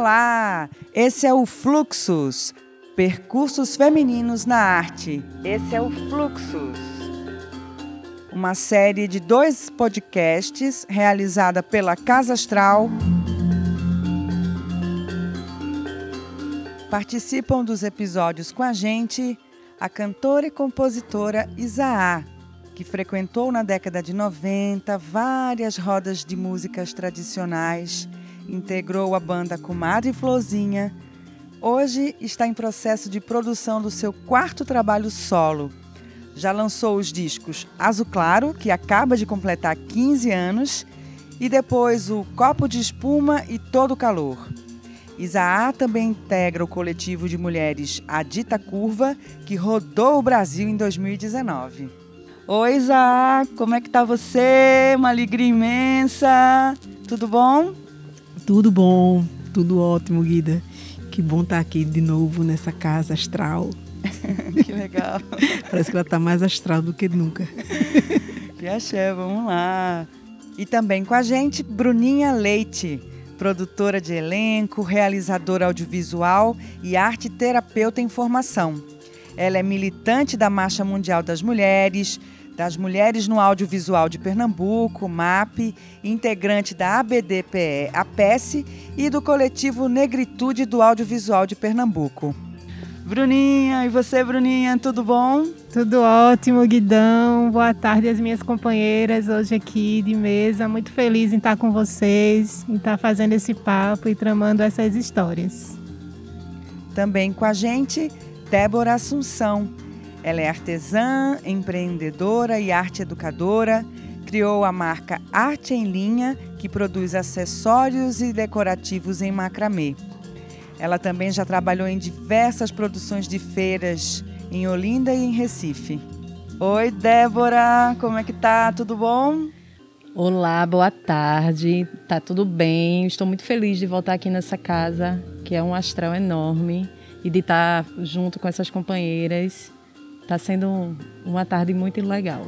Olá! Esse é o Fluxus, Percursos Femininos na Arte. Esse é o Fluxus, uma série de dois podcasts realizada pela Casa Astral. Participam dos episódios com a gente a cantora e compositora Isaá, que frequentou na década de 90 várias rodas de músicas tradicionais, integrou a banda Comadre Flozinha. Hoje está em processo de produção do seu quarto trabalho solo. Já lançou os discos Azul Claro, que acaba de completar 15 anos, e depois o Copo de Espuma e Todo Calor. Isaá também integra o coletivo de mulheres A Dita Curva, que rodou o Brasil em 2019. Oi, Isaá, como é que tá você? Uma alegria imensa. Tudo bom? Tudo bom, tudo ótimo, Guida. Que bom estar tá aqui de novo nessa casa astral. que legal. Parece que ela está mais astral do que nunca. que axé, vamos lá. E também com a gente, Bruninha Leite produtora de elenco, realizadora audiovisual e arte terapeuta em formação. Ela é militante da Marcha Mundial das Mulheres, das Mulheres no Audiovisual de Pernambuco, MAP, integrante da ABDPE, APES e do coletivo Negritude do Audiovisual de Pernambuco. Bruninha, e você, Bruninha, tudo bom? Tudo ótimo, Guidão. Boa tarde às minhas companheiras hoje aqui de mesa. Muito feliz em estar com vocês, em estar fazendo esse papo e tramando essas histórias. Também com a gente, Débora Assunção. Ela é artesã, empreendedora e arte educadora. Criou a marca Arte em Linha, que produz acessórios e decorativos em macramê. Ela também já trabalhou em diversas produções de feiras em Olinda e em Recife. Oi, Débora, como é que tá? Tudo bom? Olá, boa tarde. Tá tudo bem? Estou muito feliz de voltar aqui nessa casa, que é um astral enorme, e de estar junto com essas companheiras. Tá sendo uma tarde muito legal.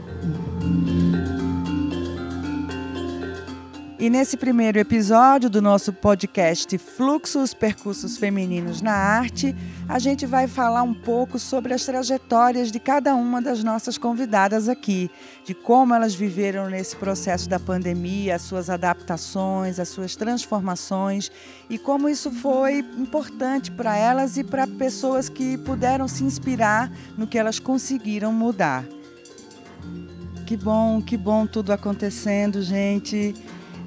E nesse primeiro episódio do nosso podcast Fluxos Percursos Femininos na Arte, a gente vai falar um pouco sobre as trajetórias de cada uma das nossas convidadas aqui, de como elas viveram nesse processo da pandemia, as suas adaptações, as suas transformações e como isso foi importante para elas e para pessoas que puderam se inspirar no que elas conseguiram mudar. Que bom, que bom tudo acontecendo, gente.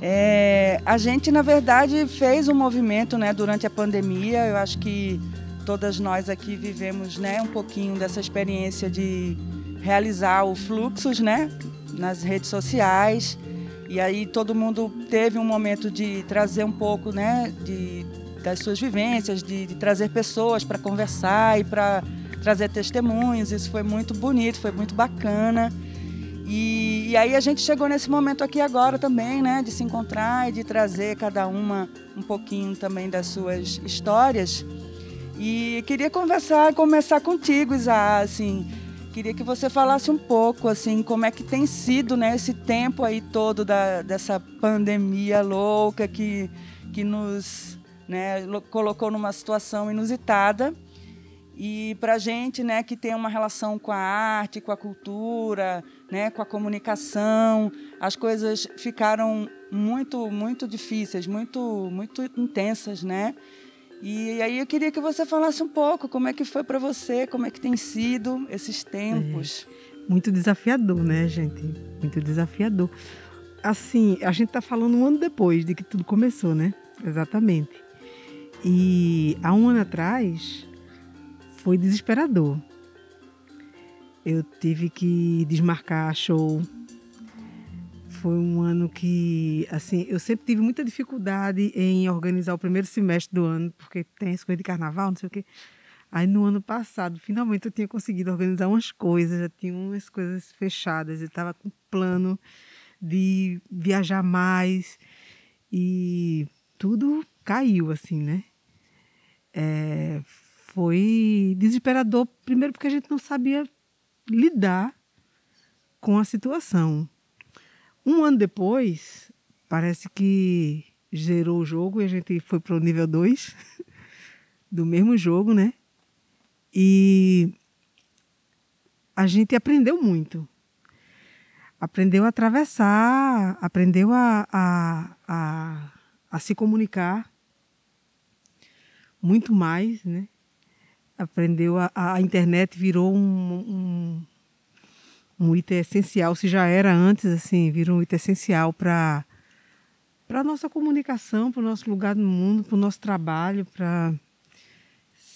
É, a gente, na verdade, fez um movimento né, durante a pandemia. Eu acho que todas nós aqui vivemos né, um pouquinho dessa experiência de realizar o fluxos né, nas redes sociais. E aí todo mundo teve um momento de trazer um pouco né, de, das suas vivências, de, de trazer pessoas para conversar e para trazer testemunhos. Isso foi muito bonito, foi muito bacana. E, e, aí a gente chegou nesse momento aqui agora também, né, de se encontrar e de trazer cada uma um pouquinho também das suas histórias. E queria conversar, começar contigo, Isa, assim, queria que você falasse um pouco, assim, como é que tem sido, né, esse tempo aí todo da, dessa pandemia louca que, que nos né, colocou numa situação inusitada. E para gente, né, que tem uma relação com a arte, com a cultura, né, com a comunicação, as coisas ficaram muito, muito difíceis, muito, muito intensas, né? E aí eu queria que você falasse um pouco como é que foi para você, como é que tem sido esses tempos. É, muito desafiador, né, gente? Muito desafiador. Assim, a gente está falando um ano depois de que tudo começou, né? Exatamente. E há um ano atrás, foi desesperador. Eu tive que desmarcar show. Foi um ano que, assim, eu sempre tive muita dificuldade em organizar o primeiro semestre do ano, porque tem as coisas de carnaval, não sei o quê. Aí no ano passado, finalmente eu tinha conseguido organizar umas coisas, já tinha umas coisas fechadas, eu estava com plano de viajar mais e tudo caiu assim, né? É, foi desesperador, primeiro porque a gente não sabia lidar com a situação. Um ano depois, parece que zerou o jogo e a gente foi para o nível 2 do mesmo jogo, né? E a gente aprendeu muito. Aprendeu a atravessar, aprendeu a, a, a, a se comunicar muito mais, né? Aprendeu a, a internet virou um, um, um item essencial, se já era antes, assim, virou um item essencial para para nossa comunicação, para o nosso lugar no mundo, para o nosso trabalho, para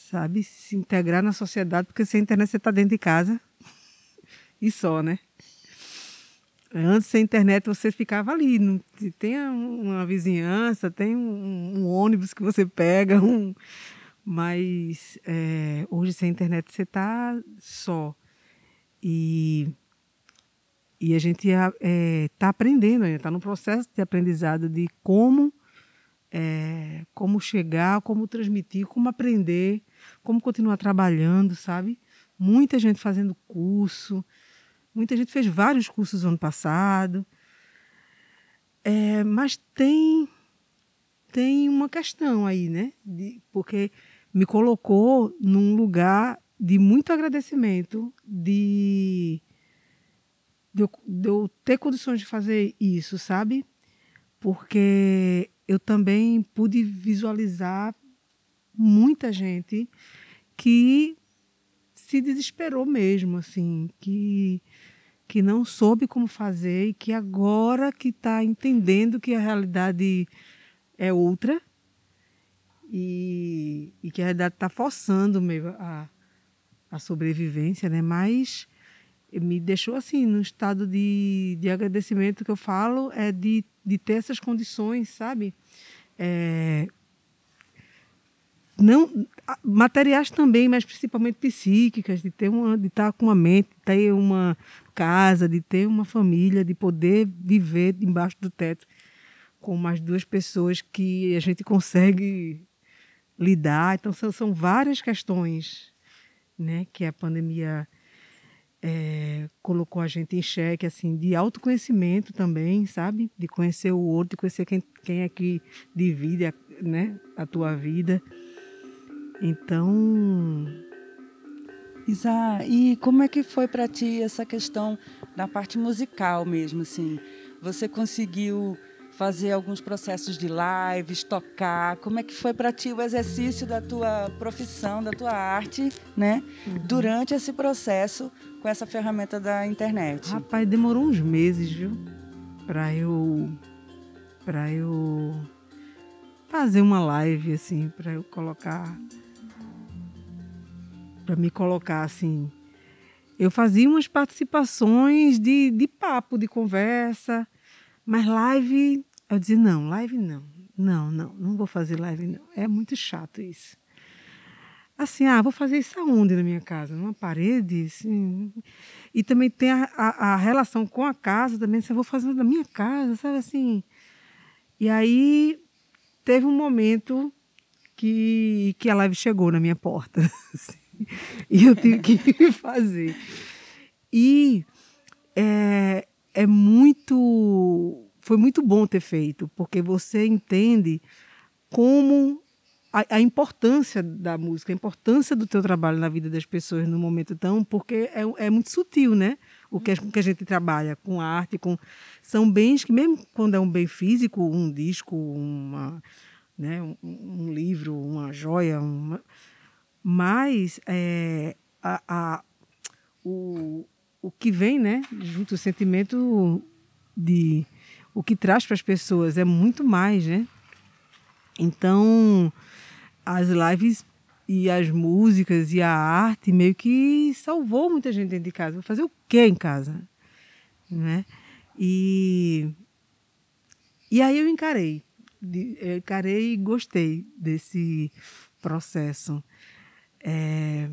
sabe, se integrar na sociedade, porque sem internet você está dentro de casa e só, né? Antes, sem internet, você ficava ali. Não, tem uma vizinhança, tem um, um ônibus que você pega, um, mas é, hoje, sem internet, você está só. E, e a gente está é, tá aprendendo, está no processo de aprendizado de como, é, como chegar, como transmitir, como aprender como continuar trabalhando, sabe? Muita gente fazendo curso, muita gente fez vários cursos no ano passado. É, mas tem tem uma questão aí, né? De, porque me colocou num lugar de muito agradecimento, de, de, eu, de eu ter condições de fazer isso, sabe? Porque eu também pude visualizar muita gente que se desesperou mesmo, assim, que que não soube como fazer e que agora que está entendendo que a realidade é outra e, e que a realidade está forçando mesmo a, a sobrevivência, né? Mas me deixou assim no estado de, de agradecimento que eu falo é de, de ter essas condições, sabe? É, não materiais também, mas principalmente psíquicas, de ter uma, de estar com uma mente, de ter uma casa, de ter uma família, de poder viver embaixo do teto com mais duas pessoas que a gente consegue lidar. Então são, são várias questões, né, que a pandemia é, colocou a gente em xeque, assim, de autoconhecimento também, sabe? De conhecer o outro, de conhecer quem, quem é que divide, a, né, a tua vida. Então. Isa, e como é que foi para ti essa questão da parte musical mesmo, assim? Você conseguiu fazer alguns processos de lives, tocar? Como é que foi para ti o exercício da tua profissão, da tua arte, né? Uhum. Durante esse processo com essa ferramenta da internet? Rapaz, demorou uns meses, viu? Para eu para eu fazer uma live assim, para eu colocar para me colocar assim. Eu fazia umas participações de, de papo, de conversa, mas live, eu dizia, não, live não. Não, não, não vou fazer live não. É muito chato isso. Assim, ah, vou fazer isso aonde na minha casa? Numa parede? Assim. E também tem a, a, a relação com a casa também, se eu vou fazer na minha casa, sabe assim? E aí teve um momento que, que a live chegou na minha porta. Assim. e eu tive que fazer. E é, é muito. Foi muito bom ter feito, porque você entende como a, a, importância da música, a importância do teu trabalho na vida das pessoas no momento tão, porque é, é muito sutil, né? O que, que a gente trabalha com arte, com são bens que mesmo quando é um bem físico, um disco, uma, né, um, um livro, uma joia, uma, mas é, a, a, o, o que vem, né, junto o sentimento de o que traz para as pessoas é muito mais, né? Então, as lives e as músicas e a arte meio que salvou muita gente dentro de casa. Vou fazer o quê em casa? Né? E, e aí eu encarei. Eu encarei e gostei desse processo é,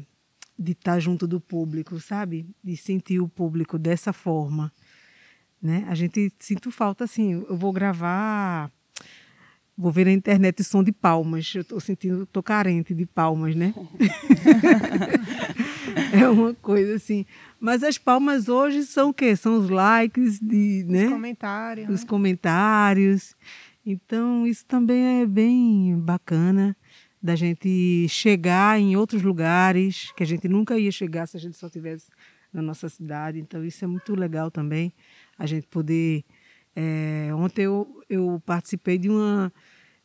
de estar junto do público, sabe? De sentir o público dessa forma. Né? A gente sinto falta assim, eu vou gravar, vou ver na internet som de palmas. Eu estou sentindo, estou carente de palmas, né? é uma coisa assim. Mas as palmas hoje são o quê? São os likes de, né? Os comentários. Os né? comentários. Então, isso também é bem bacana da gente chegar em outros lugares que a gente nunca ia chegar se a gente só tivesse na nossa cidade. Então, isso é muito legal também, a gente poder. É, ontem eu, eu participei de, uma,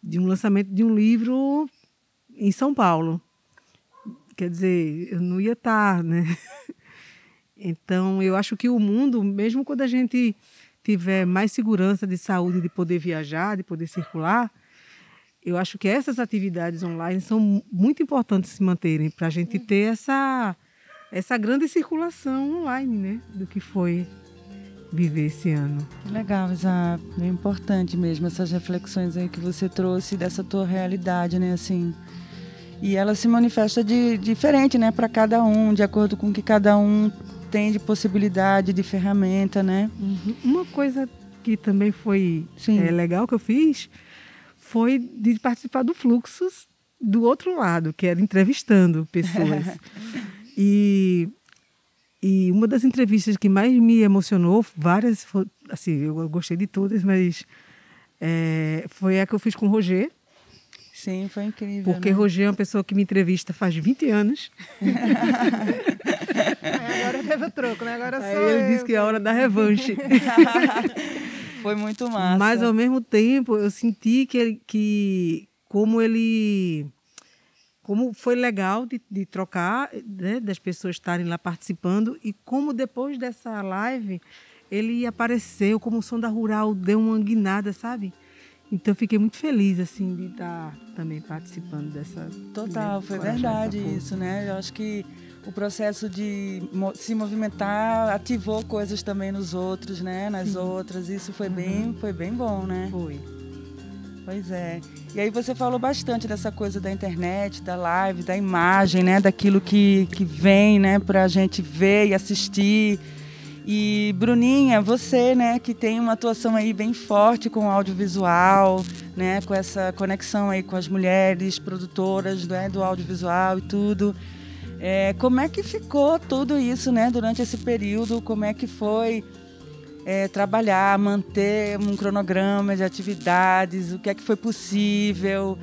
de um lançamento de um livro em São Paulo. Quer dizer, eu não ia estar, né? Então, eu acho que o mundo, mesmo quando a gente tiver mais segurança de saúde, de poder viajar, de poder circular, eu acho que essas atividades online são muito importantes se manterem para a gente ter essa, essa grande circulação online, né? Do que foi viver esse ano. Legal, Isa. É importante mesmo essas reflexões aí que você trouxe dessa tua realidade, né? Assim, e ela se manifesta de diferente, né, para cada um, de acordo com o que cada um tem de possibilidade, de ferramenta, né? Uhum. Uma coisa que também foi é, legal que eu fiz foi de participar do Fluxos do outro lado, que era entrevistando pessoas. e, e uma das entrevistas que mais me emocionou, várias, assim, eu gostei de todas, mas é, foi a que eu fiz com o Roger, Sim, foi incrível. Porque né? Roger é uma pessoa que me entrevista faz 20 anos. agora teve o troco, né? Agora Aí ele eu. disse que é a hora da revanche. foi muito massa. Mas ao mesmo tempo eu senti que, ele, que como ele como foi legal de, de trocar, né, das pessoas estarem lá participando e como depois dessa live ele apareceu, como o som da rural deu uma guinada, sabe? Então fiquei muito feliz assim de estar também participando dessa. Total, foi verdade isso, né? Eu acho que o processo de se movimentar ativou coisas também nos outros, né? Nas Sim. outras. Isso foi uhum. bem, foi bem bom, né? Foi. Pois é. E aí você falou bastante dessa coisa da internet, da live, da imagem, né? Daquilo que, que vem, né? Para a gente ver e assistir. E Bruninha, você, né, que tem uma atuação aí bem forte com o audiovisual, né, com essa conexão aí com as mulheres produtoras né, do audiovisual e tudo. É, como é que ficou tudo isso, né, durante esse período? Como é que foi é, trabalhar, manter um cronograma de atividades? O que é que foi possível?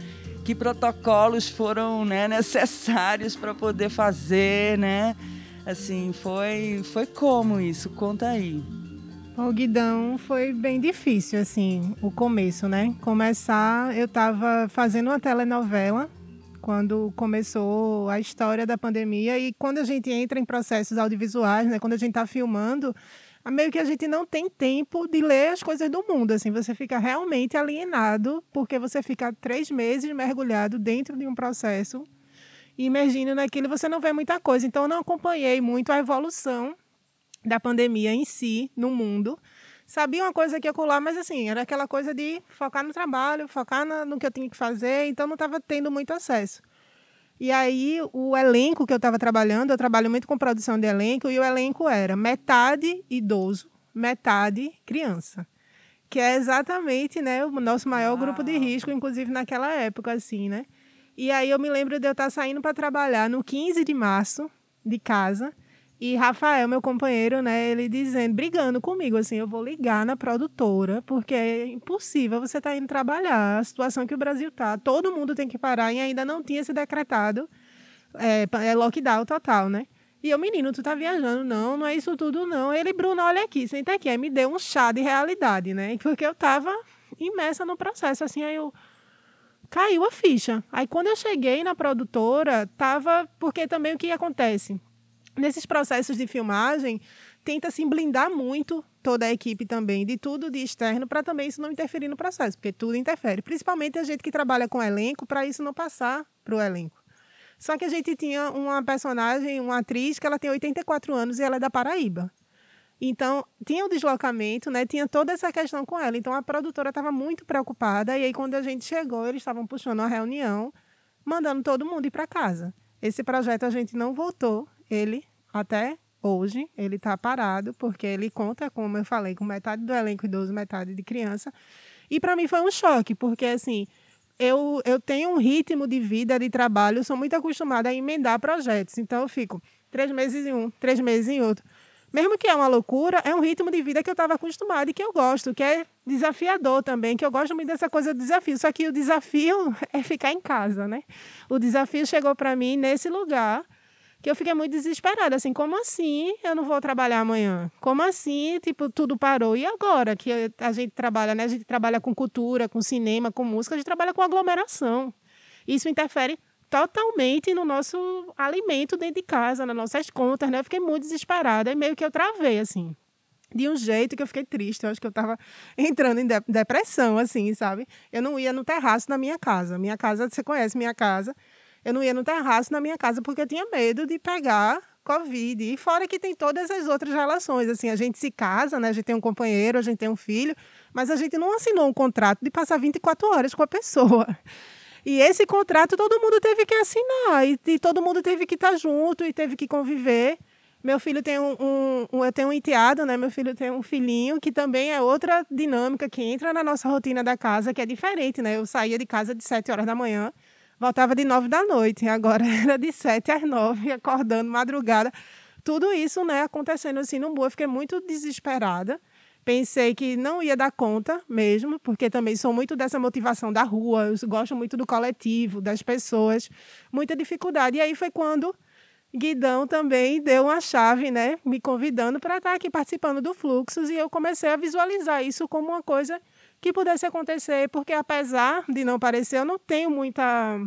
Que protocolos foram né, necessários para poder fazer, né? Assim, foi, foi como isso? Conta aí. O Guidão foi bem difícil, assim, o começo, né? Começar, eu estava fazendo uma telenovela quando começou a história da pandemia e quando a gente entra em processos audiovisuais, né? Quando a gente está filmando, meio que a gente não tem tempo de ler as coisas do mundo, assim, você fica realmente alienado porque você fica três meses mergulhado dentro de um processo imergindo naquilo, você não vê muita coisa. Então, eu não acompanhei muito a evolução da pandemia em si, no mundo. Sabia uma coisa aqui e acolá, mas assim, era aquela coisa de focar no trabalho, focar no que eu tinha que fazer, então não estava tendo muito acesso. E aí, o elenco que eu estava trabalhando, eu trabalho muito com produção de elenco, e o elenco era metade idoso, metade criança. Que é exatamente né, o nosso maior Uau. grupo de risco, inclusive naquela época, assim, né? E aí eu me lembro de eu estar saindo para trabalhar no 15 de março de casa. E Rafael, meu companheiro, né, ele dizendo, brigando comigo, assim, eu vou ligar na produtora, porque é impossível você estar tá indo trabalhar, a situação que o Brasil tá, todo mundo tem que parar e ainda não tinha se decretado é, é lockdown total, né? E eu, menino, tu tá viajando? Não, não é isso tudo, não. Ele, Bruno, olha aqui, senta aqui. Aí me deu um chá de realidade, né? Porque eu tava imersa no processo, assim, aí eu caiu a ficha. Aí quando eu cheguei na produtora, tava. Porque também o que acontece? Nesses processos de filmagem, tenta se blindar muito toda a equipe também de tudo de externo para também isso não interferir no processo, porque tudo interfere. Principalmente a gente que trabalha com elenco, para isso não passar para o elenco. Só que a gente tinha uma personagem, uma atriz, que ela tem 84 anos e ela é da Paraíba. Então, tinha o deslocamento, né? Tinha toda essa questão com ela. Então, a produtora estava muito preocupada. E aí, quando a gente chegou, eles estavam puxando uma reunião, mandando todo mundo ir para casa. Esse projeto a gente não voltou. Ele, até hoje, ele está parado, porque ele conta, como eu falei, com metade do elenco idoso, metade de criança. E para mim foi um choque, porque assim, eu, eu tenho um ritmo de vida, de trabalho, sou muito acostumada a emendar projetos. Então, eu fico três meses em um, três meses em outro. mesmo que é uma loucura, é um ritmo de vida que eu estava acostumada e que eu gosto, que é desafiador também, que eu gosto muito dessa coisa do desafio. Só que o desafio é ficar em casa, né? O desafio chegou para mim nesse lugar que eu fiquei muito desesperada, assim, como assim eu não vou trabalhar amanhã? Como assim, tipo, tudo parou? E agora que a gente trabalha, né? A gente trabalha com cultura, com cinema, com música, a gente trabalha com aglomeração. Isso interfere totalmente no nosso alimento dentro de casa, nas nossas contas, né? Eu fiquei muito desesperada e meio que eu travei, assim. De um jeito que eu fiquei triste. Eu acho que eu estava entrando em depressão, assim, sabe? Eu não ia no terraço da minha casa. Minha casa, você conhece minha casa. Eu não ia no terraço na minha casa porque eu tinha medo de pegar Covid. E fora que tem todas as outras relações. Assim, a gente se casa, né? A gente tem um companheiro, a gente tem um filho, mas a gente não assinou um contrato de passar 24 horas com a pessoa. E esse contrato todo mundo teve que assinar, e, e todo mundo teve que estar junto e teve que conviver. Meu filho tem um, um, um, eu tenho um enteado, né? Meu filho tem um filhinho que também é outra dinâmica que entra na nossa rotina da casa, que é diferente, né? Eu saía de casa de 7 horas da manhã, voltava de 9 da noite, e agora era de 7 às 9, acordando madrugada. Tudo isso, né, acontecendo assim no boa, fiquei muito desesperada. Pensei que não ia dar conta mesmo, porque também sou muito dessa motivação da rua, gosto muito do coletivo, das pessoas, muita dificuldade. E aí foi quando Guidão também deu uma chave, né, me convidando para estar aqui participando do Fluxos, e eu comecei a visualizar isso como uma coisa que pudesse acontecer, porque apesar de não parecer, eu não tenho muita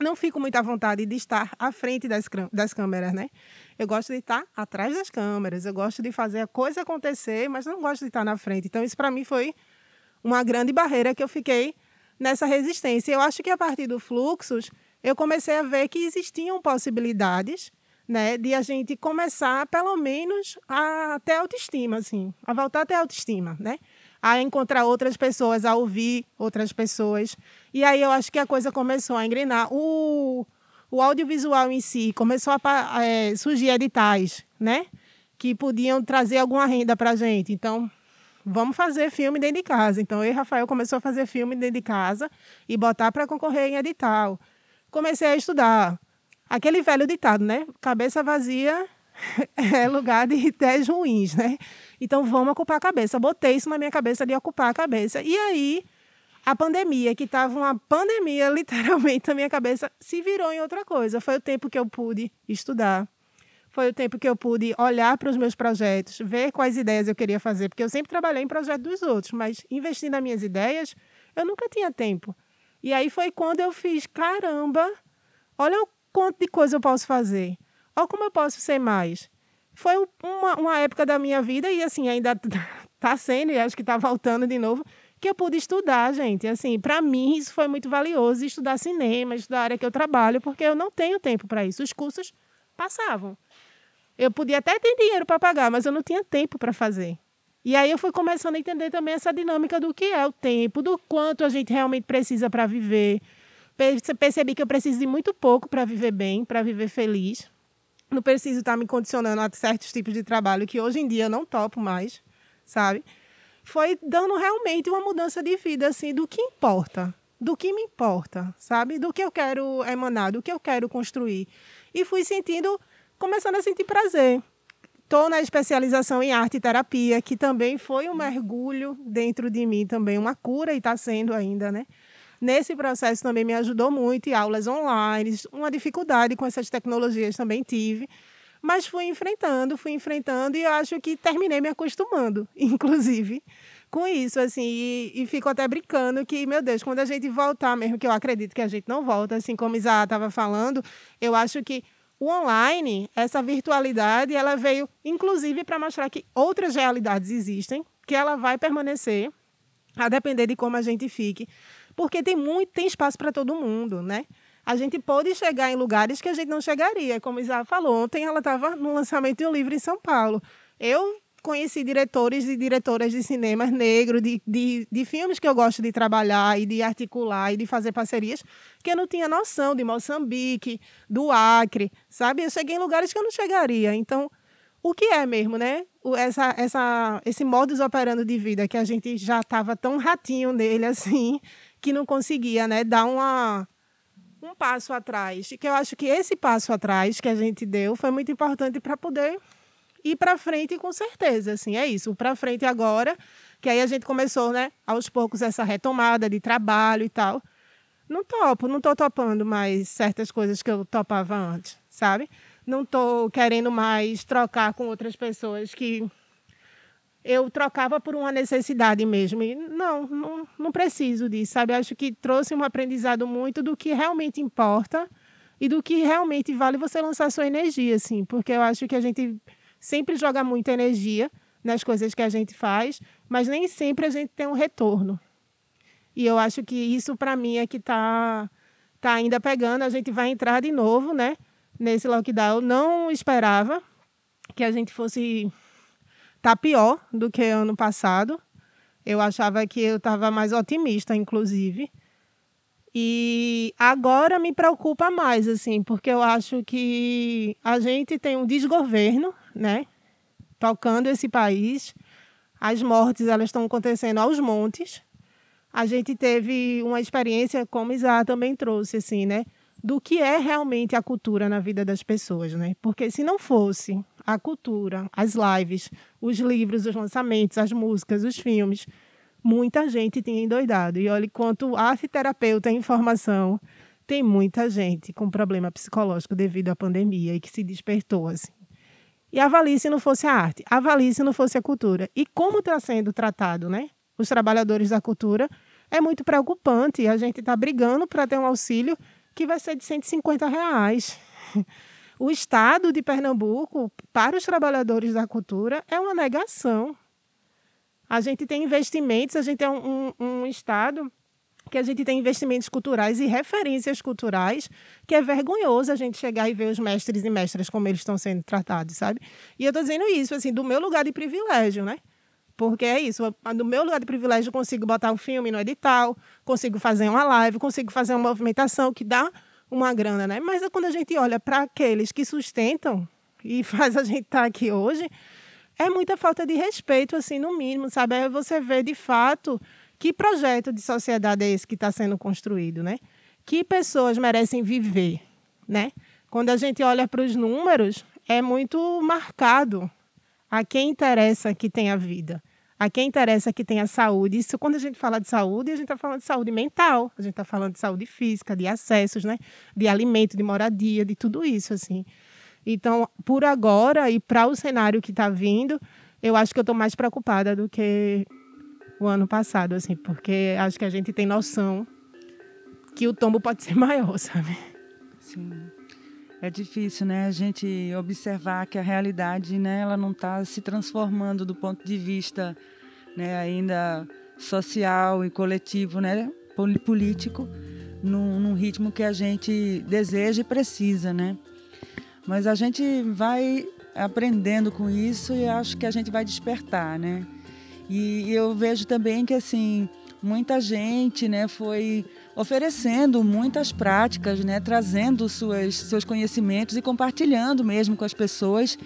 não fico muito à vontade de estar à frente das, das câmeras, né? Eu gosto de estar atrás das câmeras, eu gosto de fazer a coisa acontecer, mas não gosto de estar na frente. Então, isso para mim foi uma grande barreira que eu fiquei nessa resistência. Eu acho que a partir do Fluxos, eu comecei a ver que existiam possibilidades né, de a gente começar, pelo menos, a ter autoestima, assim, a voltar a autoestima, né? A encontrar outras pessoas, a ouvir outras pessoas. E aí eu acho que a coisa começou a engrenar. O, o audiovisual em si começou a é, surgir editais, né? Que podiam trazer alguma renda para a gente. Então, vamos fazer filme dentro de casa. Então, eu e Rafael começou a fazer filme dentro de casa e botar para concorrer em edital. Comecei a estudar. Aquele velho ditado, né? Cabeça vazia é lugar de ideias ruins, né? Então, vamos ocupar a cabeça. Botei isso na minha cabeça de ocupar a cabeça. E aí, a pandemia, que estava uma pandemia literalmente na minha cabeça, se virou em outra coisa. Foi o tempo que eu pude estudar. Foi o tempo que eu pude olhar para os meus projetos, ver quais ideias eu queria fazer, porque eu sempre trabalhei em projetos dos outros, mas investir nas minhas ideias, eu nunca tinha tempo. E aí foi quando eu fiz, caramba, olha o quanto de coisa eu posso fazer. Olha como eu posso ser mais. Foi uma, uma época da minha vida, e assim, ainda está sendo, e acho que está voltando de novo, que eu pude estudar, gente. Assim, para mim isso foi muito valioso, estudar cinema, estudar a área que eu trabalho, porque eu não tenho tempo para isso. Os cursos passavam. Eu podia até ter dinheiro para pagar, mas eu não tinha tempo para fazer. E aí eu fui começando a entender também essa dinâmica do que é o tempo, do quanto a gente realmente precisa para viver. Percebi que eu preciso de muito pouco para viver bem, para viver feliz. Não preciso estar me condicionando a certos tipos de trabalho que hoje em dia eu não topo mais, sabe? foi dando realmente uma mudança de vida, assim, do que importa, do que me importa, sabe? Do que eu quero emanar, do que eu quero construir. E fui sentindo, começando a sentir prazer. Estou na especialização em arte e terapia, que também foi um mergulho dentro de mim, também uma cura e está sendo ainda, né? Nesse processo também me ajudou muito, e aulas online, uma dificuldade com essas tecnologias também tive, mas fui enfrentando, fui enfrentando e acho que terminei me acostumando, inclusive, com isso, assim, e, e fico até brincando que, meu Deus, quando a gente voltar, mesmo que eu acredito que a gente não volta, assim como Isa estava falando, eu acho que o online, essa virtualidade, ela veio, inclusive, para mostrar que outras realidades existem, que ela vai permanecer, a depender de como a gente fique, porque tem muito, tem espaço para todo mundo, né? a gente pode chegar em lugares que a gente não chegaria. Como Isa falou, ontem ela estava no lançamento de um livro em São Paulo. Eu conheci diretores e diretoras de cinemas negros, de, de, de filmes que eu gosto de trabalhar e de articular e de fazer parcerias, que eu não tinha noção, de Moçambique, do Acre, sabe? Eu cheguei em lugares que eu não chegaria. Então, o que é mesmo, né? Essa, essa, esse modus operando de vida que a gente já estava tão ratinho nele assim, que não conseguia, né? Dar uma um passo atrás. Que eu acho que esse passo atrás que a gente deu foi muito importante para poder ir para frente com certeza, assim, é isso. Para frente agora, que aí a gente começou, né, aos poucos essa retomada de trabalho e tal. Não topo, não tô topando mais certas coisas que eu topava antes, sabe? Não tô querendo mais trocar com outras pessoas que eu trocava por uma necessidade mesmo. E não, não, não preciso disso, sabe? Acho que trouxe um aprendizado muito do que realmente importa e do que realmente vale você lançar sua energia, assim, porque eu acho que a gente sempre joga muita energia nas coisas que a gente faz, mas nem sempre a gente tem um retorno. E eu acho que isso para mim é que está tá ainda pegando. A gente vai entrar de novo, né? Nesse lockdown. Não esperava que a gente fosse tá pior do que ano passado. Eu achava que eu estava mais otimista, inclusive. E agora me preocupa mais, assim, porque eu acho que a gente tem um desgoverno, né? Tocando esse país. As mortes, elas estão acontecendo aos montes a gente teve uma experiência, como Isaac também trouxe, assim, né? Do que é realmente a cultura na vida das pessoas, né? Porque se não fosse a cultura, as lives, os livros, os lançamentos, as músicas, os filmes, muita gente tinha endoidado. E olha quanto arte terapeuta em formação, tem muita gente com problema psicológico devido à pandemia e que se despertou, assim. E avalie se não fosse a arte, avalie se não fosse a cultura. E como está sendo tratado, né? Os trabalhadores da cultura é muito preocupante. A gente está brigando para ter um auxílio que vai ser de 150 reais. O Estado de Pernambuco, para os trabalhadores da cultura, é uma negação. A gente tem investimentos, a gente é um, um, um Estado que a gente tem investimentos culturais e referências culturais, que é vergonhoso a gente chegar e ver os mestres e mestras como eles estão sendo tratados, sabe? E eu estou dizendo isso, assim, do meu lugar de privilégio, né? Porque é isso, no meu lugar de privilégio, eu consigo botar um filme no edital, consigo fazer uma live, consigo fazer uma movimentação que dá uma grana, né? Mas quando a gente olha para aqueles que sustentam e faz a gente estar tá aqui hoje, é muita falta de respeito, assim, no mínimo, sabe? Aí você vê de fato que projeto de sociedade é esse que está sendo construído, né? Que pessoas merecem viver, né? Quando a gente olha para os números, é muito marcado a quem interessa que tenha vida. A quem interessa que tenha saúde. Isso, quando a gente fala de saúde, a gente está falando de saúde mental, a gente está falando de saúde física, de acessos, né? de alimento, de moradia, de tudo isso. assim. Então, por agora e para o cenário que está vindo, eu acho que eu estou mais preocupada do que o ano passado, assim, porque acho que a gente tem noção que o tombo pode ser maior, sabe? Sim é difícil, né? A gente observar que a realidade, né, ela não está se transformando do ponto de vista, né, ainda social e coletivo, né, político, num, num ritmo que a gente deseja e precisa, né? Mas a gente vai aprendendo com isso e acho que a gente vai despertar, né? E eu vejo também que assim muita gente, né, foi oferecendo muitas práticas, né, trazendo suas, seus conhecimentos e compartilhando mesmo com as pessoas.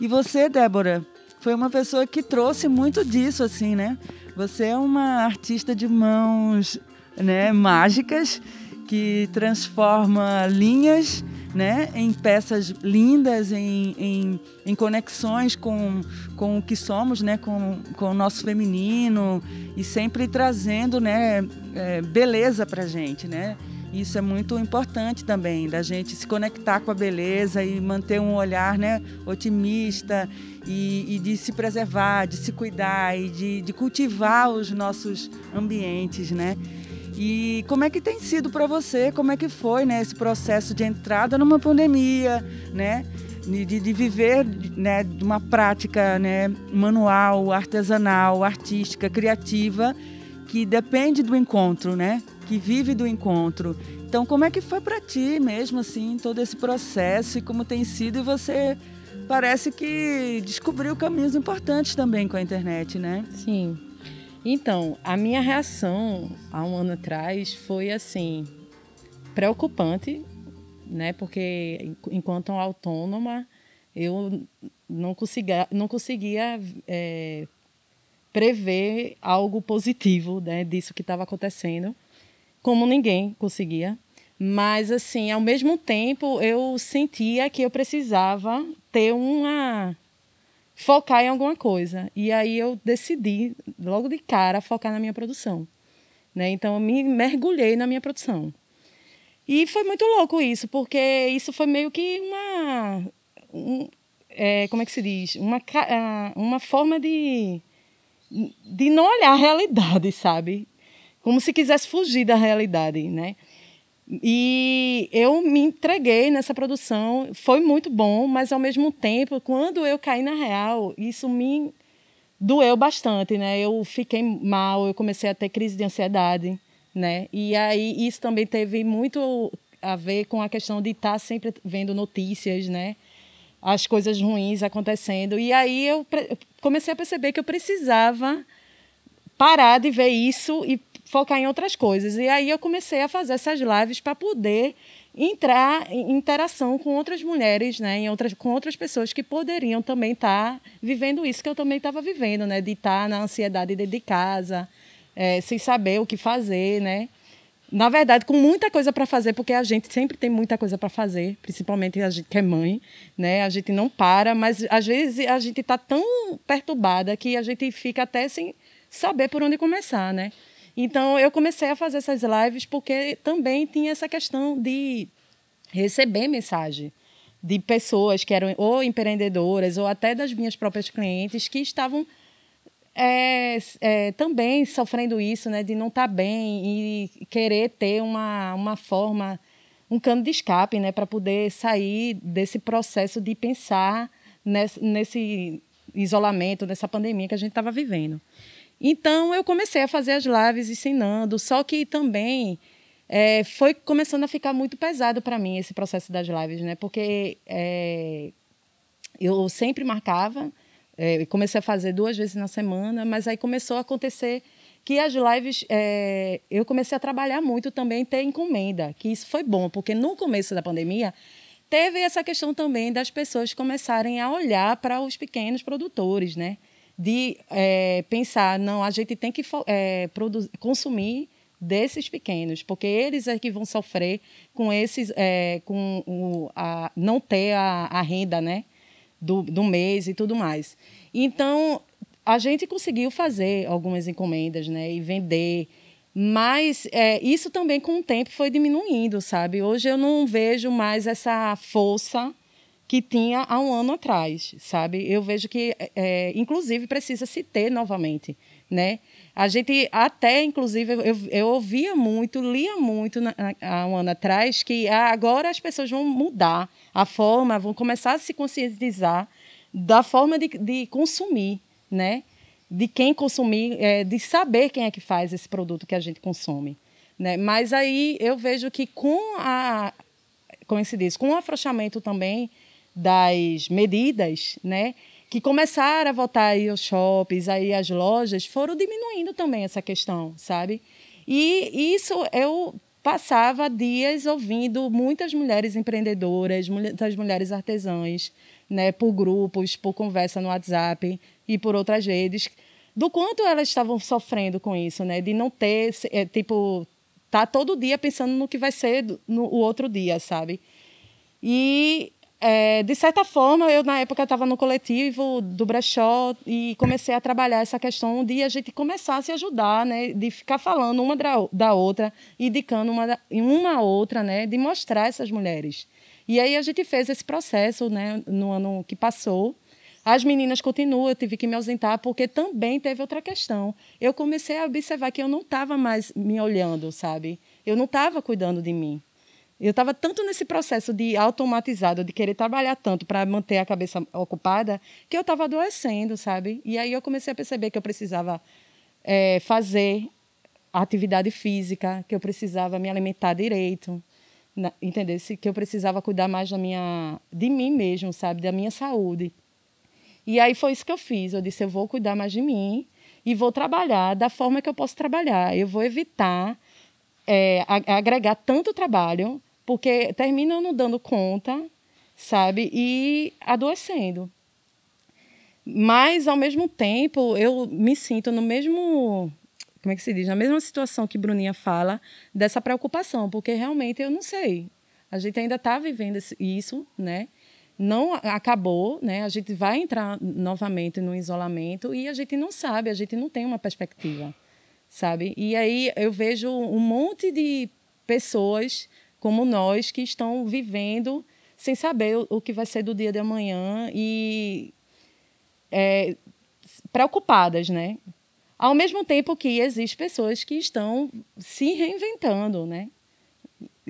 E você, Débora, foi uma pessoa que trouxe muito disso, assim, né? Você é uma artista de mãos né, mágicas que transforma linhas né, em peças lindas, em, em, em, conexões com, com o que somos, né, com, com o nosso feminino e sempre trazendo né, é, beleza para a gente. Né? Isso é muito importante também, da gente se conectar com a beleza e manter um olhar né, otimista e, e de se preservar, de se cuidar e de, de cultivar os nossos ambientes, né? E como é que tem sido para você? Como é que foi, né, esse processo de entrada numa pandemia, né? De, de viver né, de uma prática né, manual, artesanal, artística, criativa, que depende do encontro, né? Que vive do encontro. Então, como é que foi para ti mesmo, assim, todo esse processo e como tem sido? E você parece que descobriu caminhos importantes também com a internet, né? Sim, então, a minha reação há um ano atrás foi assim preocupante, né? Porque enquanto autônoma eu não conseguia, não conseguia é, prever algo positivo né, disso que estava acontecendo, como ninguém conseguia. Mas, assim, ao mesmo tempo, eu sentia que eu precisava ter uma focar em alguma coisa. E aí eu decidi, logo de cara, focar na minha produção. Né? Então eu me mergulhei na minha produção. E foi muito louco isso, porque isso foi meio que uma. Um, é, como é que se diz? Uma, uma forma de, de não olhar a realidade, sabe? Como se quisesse fugir da realidade, né? E eu me entreguei nessa produção, foi muito bom, mas ao mesmo tempo, quando eu caí na real, isso me doeu bastante, né? Eu fiquei mal, eu comecei a ter crise de ansiedade, né? E aí isso também teve muito a ver com a questão de estar sempre vendo notícias, né? As coisas ruins acontecendo. E aí eu comecei a perceber que eu precisava parar de ver isso e focar em outras coisas. E aí eu comecei a fazer essas lives para poder entrar em interação com outras mulheres, né, em outras, com outras pessoas que poderiam também estar tá vivendo isso que eu também estava vivendo, né, de estar tá na ansiedade dentro de casa, é, sem saber o que fazer, né. Na verdade, com muita coisa para fazer, porque a gente sempre tem muita coisa para fazer, principalmente a gente que é mãe, né? A gente não para, mas às vezes a gente está tão perturbada que a gente fica até sem saber por onde começar, né? Então, eu comecei a fazer essas lives porque também tinha essa questão de receber mensagem de pessoas que eram ou empreendedoras ou até das minhas próprias clientes que estavam é, é, também sofrendo isso, né, de não estar tá bem e querer ter uma, uma forma, um cano de escape, né, para poder sair desse processo de pensar nesse, nesse isolamento, nessa pandemia que a gente estava vivendo. Então eu comecei a fazer as lives ensinando, só que também é, foi começando a ficar muito pesado para mim esse processo das lives, né? Porque é, eu sempre marcava, é, comecei a fazer duas vezes na semana, mas aí começou a acontecer que as lives é, eu comecei a trabalhar muito também ter encomenda, que isso foi bom, porque no começo da pandemia teve essa questão também das pessoas começarem a olhar para os pequenos produtores, né? De é, pensar, não, a gente tem que é, produzir, consumir desses pequenos, porque eles é que vão sofrer com esses, é, com o, a, não ter a, a renda, né, do, do mês e tudo mais. Então, a gente conseguiu fazer algumas encomendas, né, e vender, mas é, isso também com o tempo foi diminuindo, sabe? Hoje eu não vejo mais essa força que tinha há um ano atrás, sabe? Eu vejo que, é, inclusive, precisa se ter novamente, né? A gente até, inclusive, eu, eu ouvia muito, lia muito na, há um ano atrás que agora as pessoas vão mudar a forma, vão começar a se conscientizar da forma de, de consumir, né? De quem consumir, é, de saber quem é que faz esse produto que a gente consome, né? Mas aí eu vejo que com a, como é se diz, com o afrouxamento também das medidas, né, que começaram a voltar aí os shoppings, aí as lojas, foram diminuindo também essa questão, sabe? E isso eu passava dias ouvindo muitas mulheres empreendedoras, muitas mulheres artesãs, né, por grupos, por conversa no WhatsApp e por outras redes, do quanto elas estavam sofrendo com isso, né, de não ter, é, tipo, tá todo dia pensando no que vai ser no o outro dia, sabe? E é, de certa forma, eu na época estava no coletivo do brechó e comecei a trabalhar essa questão de a gente começar a se ajudar, né, de ficar falando uma da outra, indicando uma, uma outra, né, de mostrar essas mulheres. E aí a gente fez esse processo, né, no ano que passou. As meninas continuam, eu tive que me ausentar porque também teve outra questão. Eu comecei a observar que eu não estava mais me olhando, sabe? Eu não estava cuidando de mim. Eu estava tanto nesse processo de automatizado, de querer trabalhar tanto para manter a cabeça ocupada, que eu estava adoecendo, sabe? E aí eu comecei a perceber que eu precisava é, fazer atividade física, que eu precisava me alimentar direito, entender que eu precisava cuidar mais da minha, de mim mesmo, sabe, da minha saúde. E aí foi isso que eu fiz. Eu disse, eu vou cuidar mais de mim e vou trabalhar da forma que eu posso trabalhar. Eu vou evitar é, agregar tanto trabalho porque terminam não dando conta, sabe? E adoecendo. Mas, ao mesmo tempo, eu me sinto no mesmo. Como é que se diz? Na mesma situação que Bruninha fala, dessa preocupação, porque realmente eu não sei. A gente ainda está vivendo isso, né? não acabou, né? A gente vai entrar novamente no isolamento e a gente não sabe, a gente não tem uma perspectiva, sabe? E aí eu vejo um monte de pessoas como nós que estão vivendo sem saber o, que vai ser do dia de amanhã e é, preocupadas, né? Ao mesmo tempo que existem pessoas que estão se reinventando, né?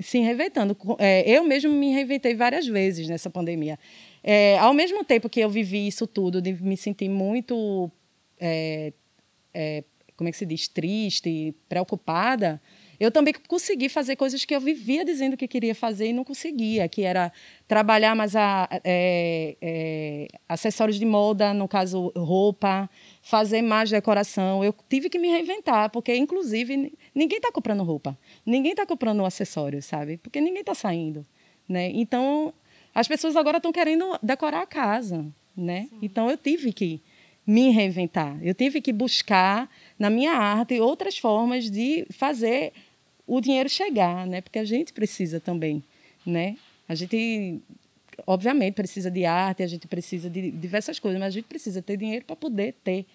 se reinventando. É, eu mesmo me reinventei várias vezes nessa pandemia. É, ao mesmo tempo que eu vivi isso tudo, de me sentir muito. É, é como é que se diz? Triste, preocupada eu também consegui fazer coisas que eu vivia dizendo que queria fazer e não conseguia, que era trabalhar mais a, é, é, acessórios de moda, no caso roupa, fazer mais decoração. Eu tive que me reinventar, porque inclusive ninguém está comprando roupa, ninguém está comprando acessórios, sabe? Porque ninguém está saindo, né? Então as pessoas agora estão querendo decorar a casa, né? Sim. Então eu tive que me reinventar, eu tive que buscar na minha arte outras formas de fazer o dinheiro chegar, né? Porque a gente precisa também, né? A gente, obviamente, precisa de arte, a gente precisa de diversas coisas, mas a gente precisa ter dinheiro para poder ter,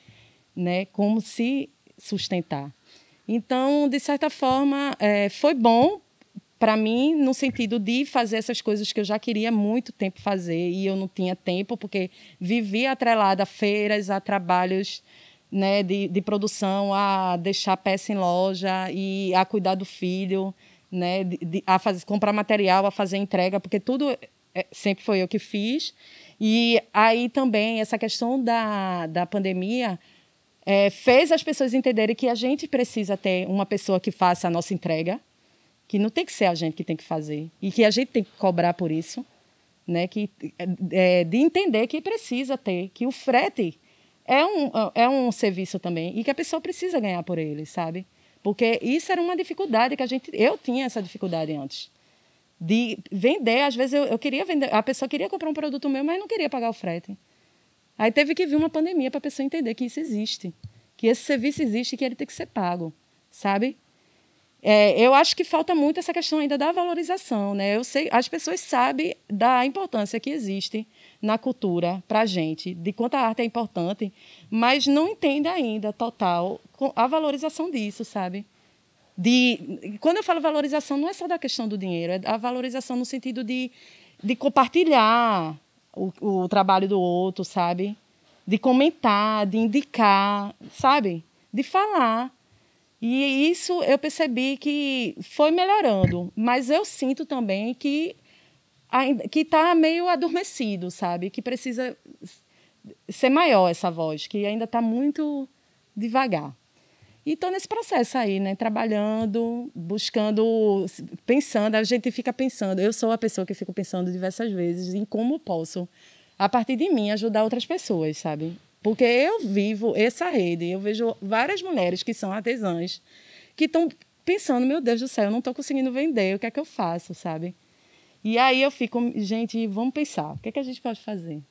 né? Como se sustentar. Então, de certa forma, é, foi bom para mim no sentido de fazer essas coisas que eu já queria muito tempo fazer e eu não tinha tempo porque vivia atrelada a feiras, a trabalhos né, de, de produção, a deixar peça em loja e a cuidar do filho, né, de, de, a fazer, comprar material, a fazer entrega, porque tudo é, sempre foi eu que fiz. E aí também essa questão da, da pandemia é, fez as pessoas entenderem que a gente precisa ter uma pessoa que faça a nossa entrega, que não tem que ser a gente que tem que fazer e que a gente tem que cobrar por isso, né? Que é, de entender que precisa ter, que o frete é um, é um serviço também e que a pessoa precisa ganhar por ele, sabe? Porque isso era uma dificuldade que a gente. Eu tinha essa dificuldade antes. De vender, às vezes eu, eu queria vender, a pessoa queria comprar um produto meu, mas não queria pagar o frete. Aí teve que vir uma pandemia para a pessoa entender que isso existe, que esse serviço existe e que ele tem que ser pago, sabe? É, eu acho que falta muito essa questão ainda da valorização, né? Eu sei, as pessoas sabem da importância que existe na cultura para a gente, de quanto a arte é importante, mas não entende ainda total a valorização disso, sabe? De, quando eu falo valorização, não é só da questão do dinheiro, é a valorização no sentido de, de compartilhar o, o trabalho do outro, sabe? De comentar, de indicar, sabe? De falar. E isso eu percebi que foi melhorando, mas eu sinto também que que está meio adormecido, sabe? Que precisa ser maior essa voz, que ainda está muito devagar. E estou nesse processo aí, né? Trabalhando, buscando, pensando. A gente fica pensando. Eu sou a pessoa que fico pensando diversas vezes em como posso, a partir de mim, ajudar outras pessoas, sabe? Porque eu vivo essa rede. Eu vejo várias mulheres que são artesãs que estão pensando: meu Deus do céu, eu não estou conseguindo vender. O que é que eu faço, sabe? E aí eu fico, gente, vamos pensar, o que, é que a gente pode fazer?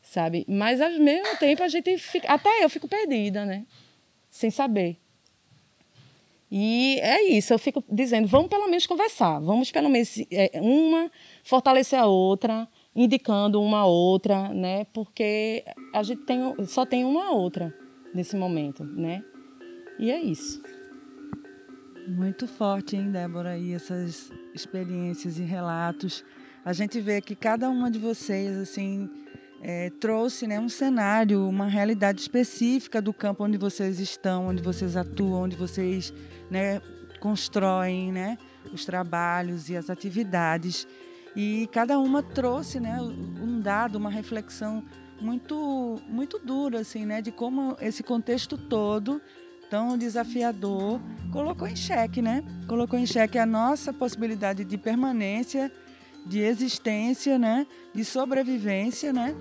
Sabe? Mas ao mesmo tempo a gente fica, até eu fico perdida, né? Sem saber. E é isso, eu fico dizendo, vamos pelo menos conversar, vamos pelo menos é, uma fortalecer a outra, indicando uma outra, né? Porque a gente tem, só tem uma outra nesse momento, né? E é isso. Muito forte, hein, Débora? E essas experiências e relatos. A gente vê que cada uma de vocês, assim, é, trouxe né, um cenário, uma realidade específica do campo onde vocês estão, onde vocês atuam, onde vocês né, constroem né, os trabalhos e as atividades. E cada uma trouxe né, um dado, uma reflexão muito, muito dura, assim, né, de como esse contexto todo tão desafiador, colocou em xeque, né? Colocou em xeque a nossa possibilidade de permanência, de existência, né? De sobrevivência, né?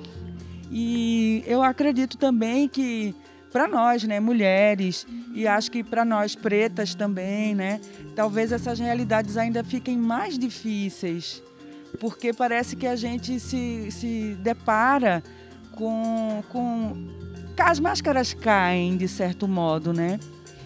E eu acredito também que para nós, né, mulheres, e acho que para nós pretas também, né, talvez essas realidades ainda fiquem mais difíceis, porque parece que a gente se, se depara com, com as máscaras caem de certo modo, né?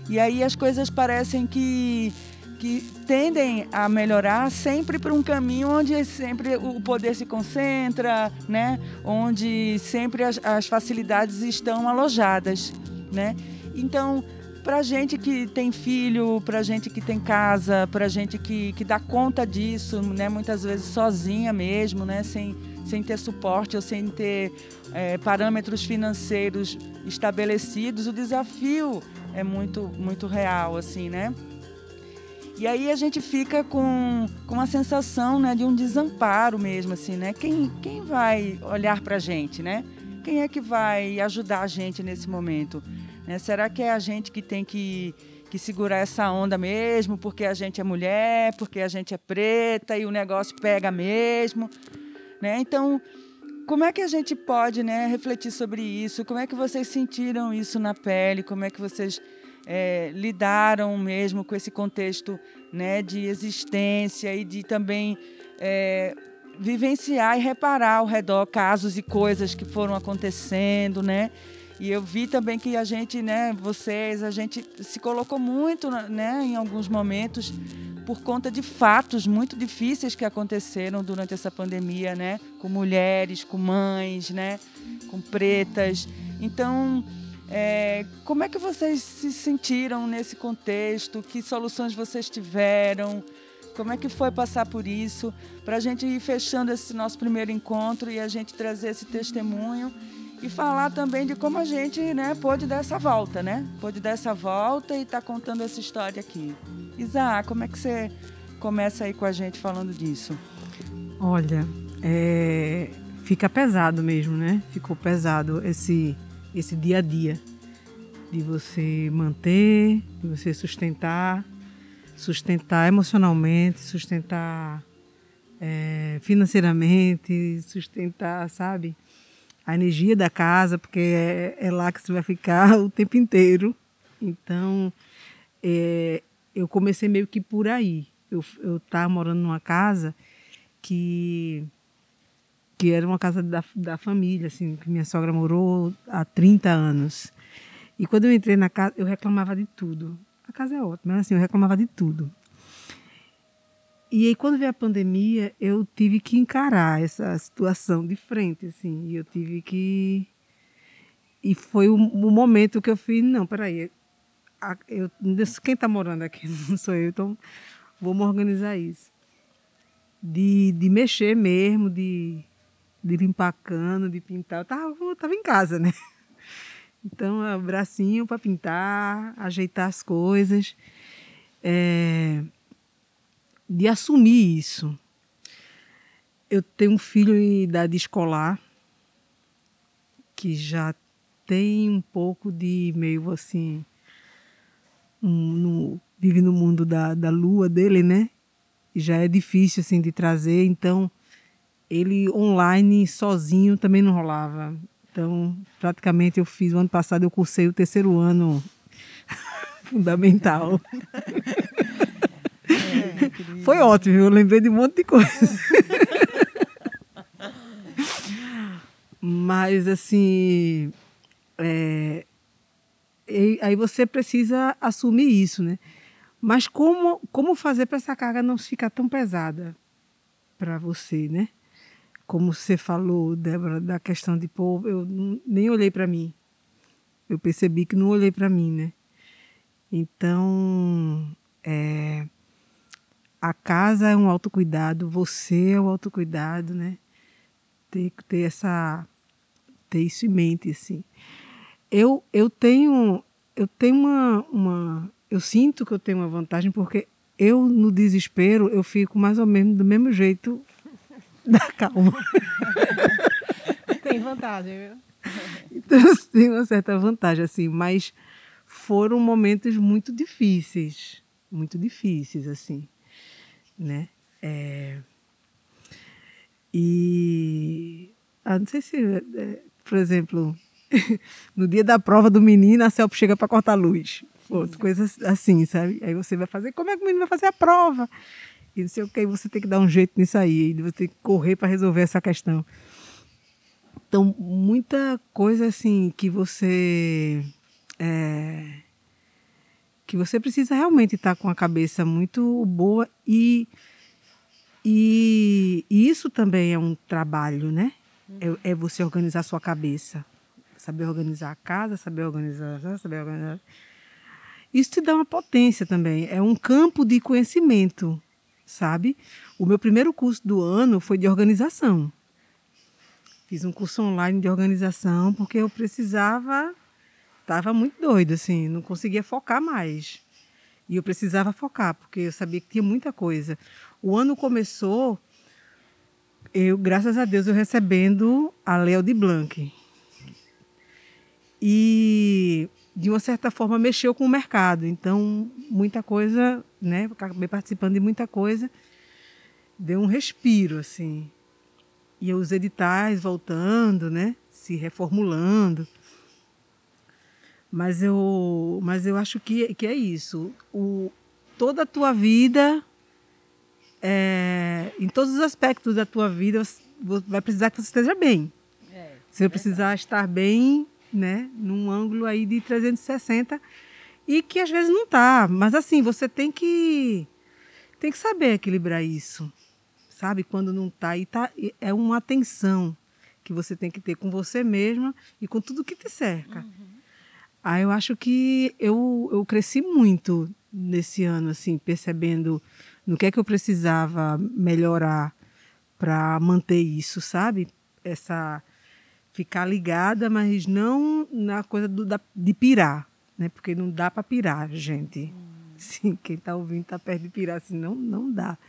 E aí as coisas parecem que que tendem a melhorar sempre por um caminho onde sempre o poder se concentra, né? onde sempre as, as facilidades estão alojadas. Né? Então, para gente que tem filho, para gente que tem casa, para gente que, que dá conta disso, né? muitas vezes sozinha mesmo, né? sem, sem ter suporte ou sem ter é, parâmetros financeiros estabelecidos, o desafio é muito, muito real, assim, né? E aí a gente fica com, com uma sensação né, de um desamparo mesmo, assim, né? Quem, quem vai olhar para a gente, né? Quem é que vai ajudar a gente nesse momento? Né? Será que é a gente que tem que, que segurar essa onda mesmo, porque a gente é mulher, porque a gente é preta e o negócio pega mesmo? Né? Então, como é que a gente pode né, refletir sobre isso? Como é que vocês sentiram isso na pele? Como é que vocês é, lidaram mesmo com esse contexto né, de existência e de também é, vivenciar e reparar ao redor casos e coisas que foram acontecendo, né? E eu vi também que a gente, né, vocês, a gente se colocou muito, né, em alguns momentos por conta de fatos muito difíceis que aconteceram durante essa pandemia, né, com mulheres, com mães, né, com pretas. Então, é, como é que vocês se sentiram nesse contexto? Que soluções vocês tiveram? Como é que foi passar por isso? Para a gente ir fechando esse nosso primeiro encontro e a gente trazer esse testemunho e falar também de como a gente né, pôde dar essa volta, né? Pôde dar essa volta e está contando essa história aqui. Isa, como é que você começa aí com a gente falando disso? Olha, é, fica pesado mesmo, né? Ficou pesado esse esse dia a dia de você manter, de você sustentar, sustentar emocionalmente, sustentar é, financeiramente, sustentar, sabe, a energia da casa, porque é, é, lá que você vai ficar o tempo inteiro. Então, é, eu comecei meio que por aí. Eu estava morando numa casa que que era uma casa da, da família, assim, que minha sogra morou há 30 anos. E quando eu entrei na casa, eu reclamava de tudo. A casa é ótima, mas assim, eu reclamava de tudo. E aí, quando veio a pandemia, eu tive que encarar essa situação de frente, assim. E eu tive que... E foi o, o momento que eu fiz, não, peraí, eu, quem está morando aqui não sou eu, então vamos organizar isso. De, de mexer mesmo, de de limpar cano, de pintar. Eu tava, eu tava em casa, né? Então, é bracinho para pintar, ajeitar as coisas. É, de assumir isso. Eu tenho um filho em idade escolar que já tem um pouco de meio assim. Um, no, vive no mundo da, da lua dele, né? E já é difícil assim de trazer, então ele online sozinho também não rolava. Então, praticamente eu fiz o ano passado eu cursei o terceiro ano fundamental. Foi ótimo, eu lembrei de um monte de coisa. Mas assim, é, aí você precisa assumir isso, né? Mas como como fazer para essa carga não ficar tão pesada para você, né? como você falou, Débora, da questão de povo, eu nem olhei para mim. Eu percebi que não olhei para mim, né? Então, é, a casa é um autocuidado, você é o um autocuidado, né? Ter que ter essa ter isso em mente assim. Eu eu tenho eu tenho uma, uma eu sinto que eu tenho uma vantagem porque eu no desespero eu fico mais ou menos do mesmo jeito da calma. Tem vantagem, viu? Então, tem uma certa vantagem, assim, mas foram momentos muito difíceis, muito difíceis, assim, né? É... E, ah, não sei se, é, por exemplo, no dia da prova do menino, a CELP chega para cortar a luz. Outra coisa assim, sabe? Aí você vai fazer, como é que o menino vai fazer a prova? e não sei o que, você tem que dar um jeito nisso aí, você tem que correr para resolver essa questão. Então, muita coisa assim que você. É, que você precisa realmente estar com a cabeça muito boa e, e, e isso também é um trabalho, né? É, é, você organizar a sua cabeça, saber organizar a casa, saber organizar, saber organizar. Isso te dá uma potência também, é um campo de conhecimento, sabe? O meu primeiro curso do ano foi de organização. Fiz um curso online de organização porque eu precisava estava muito doido, assim, não conseguia focar mais. E eu precisava focar, porque eu sabia que tinha muita coisa. O ano começou, eu, graças a Deus, eu recebendo a Léo de Blanc. E, de uma certa forma, mexeu com o mercado. Então, muita coisa, né? Acabei participando de muita coisa. Deu um respiro, assim. E os editais voltando, né? Se reformulando. Mas eu, mas eu acho que, que é isso. O, toda a tua vida, é, em todos os aspectos da tua vida, vai precisar que você esteja bem. É, você vai precisar estar bem, né, num ângulo aí de 360 e que às vezes não está. Mas assim, você tem que tem que saber equilibrar isso, sabe? Quando não está e tá é uma atenção que você tem que ter com você mesma e com tudo que te cerca. Uhum. Ah, eu acho que eu, eu cresci muito nesse ano, assim, percebendo no que é que eu precisava melhorar para manter isso, sabe? Essa ficar ligada, mas não na coisa do, da, de pirar, né? Porque não dá para pirar, gente. Hum. Sim, quem está ouvindo está perto de pirar, assim, não, não dá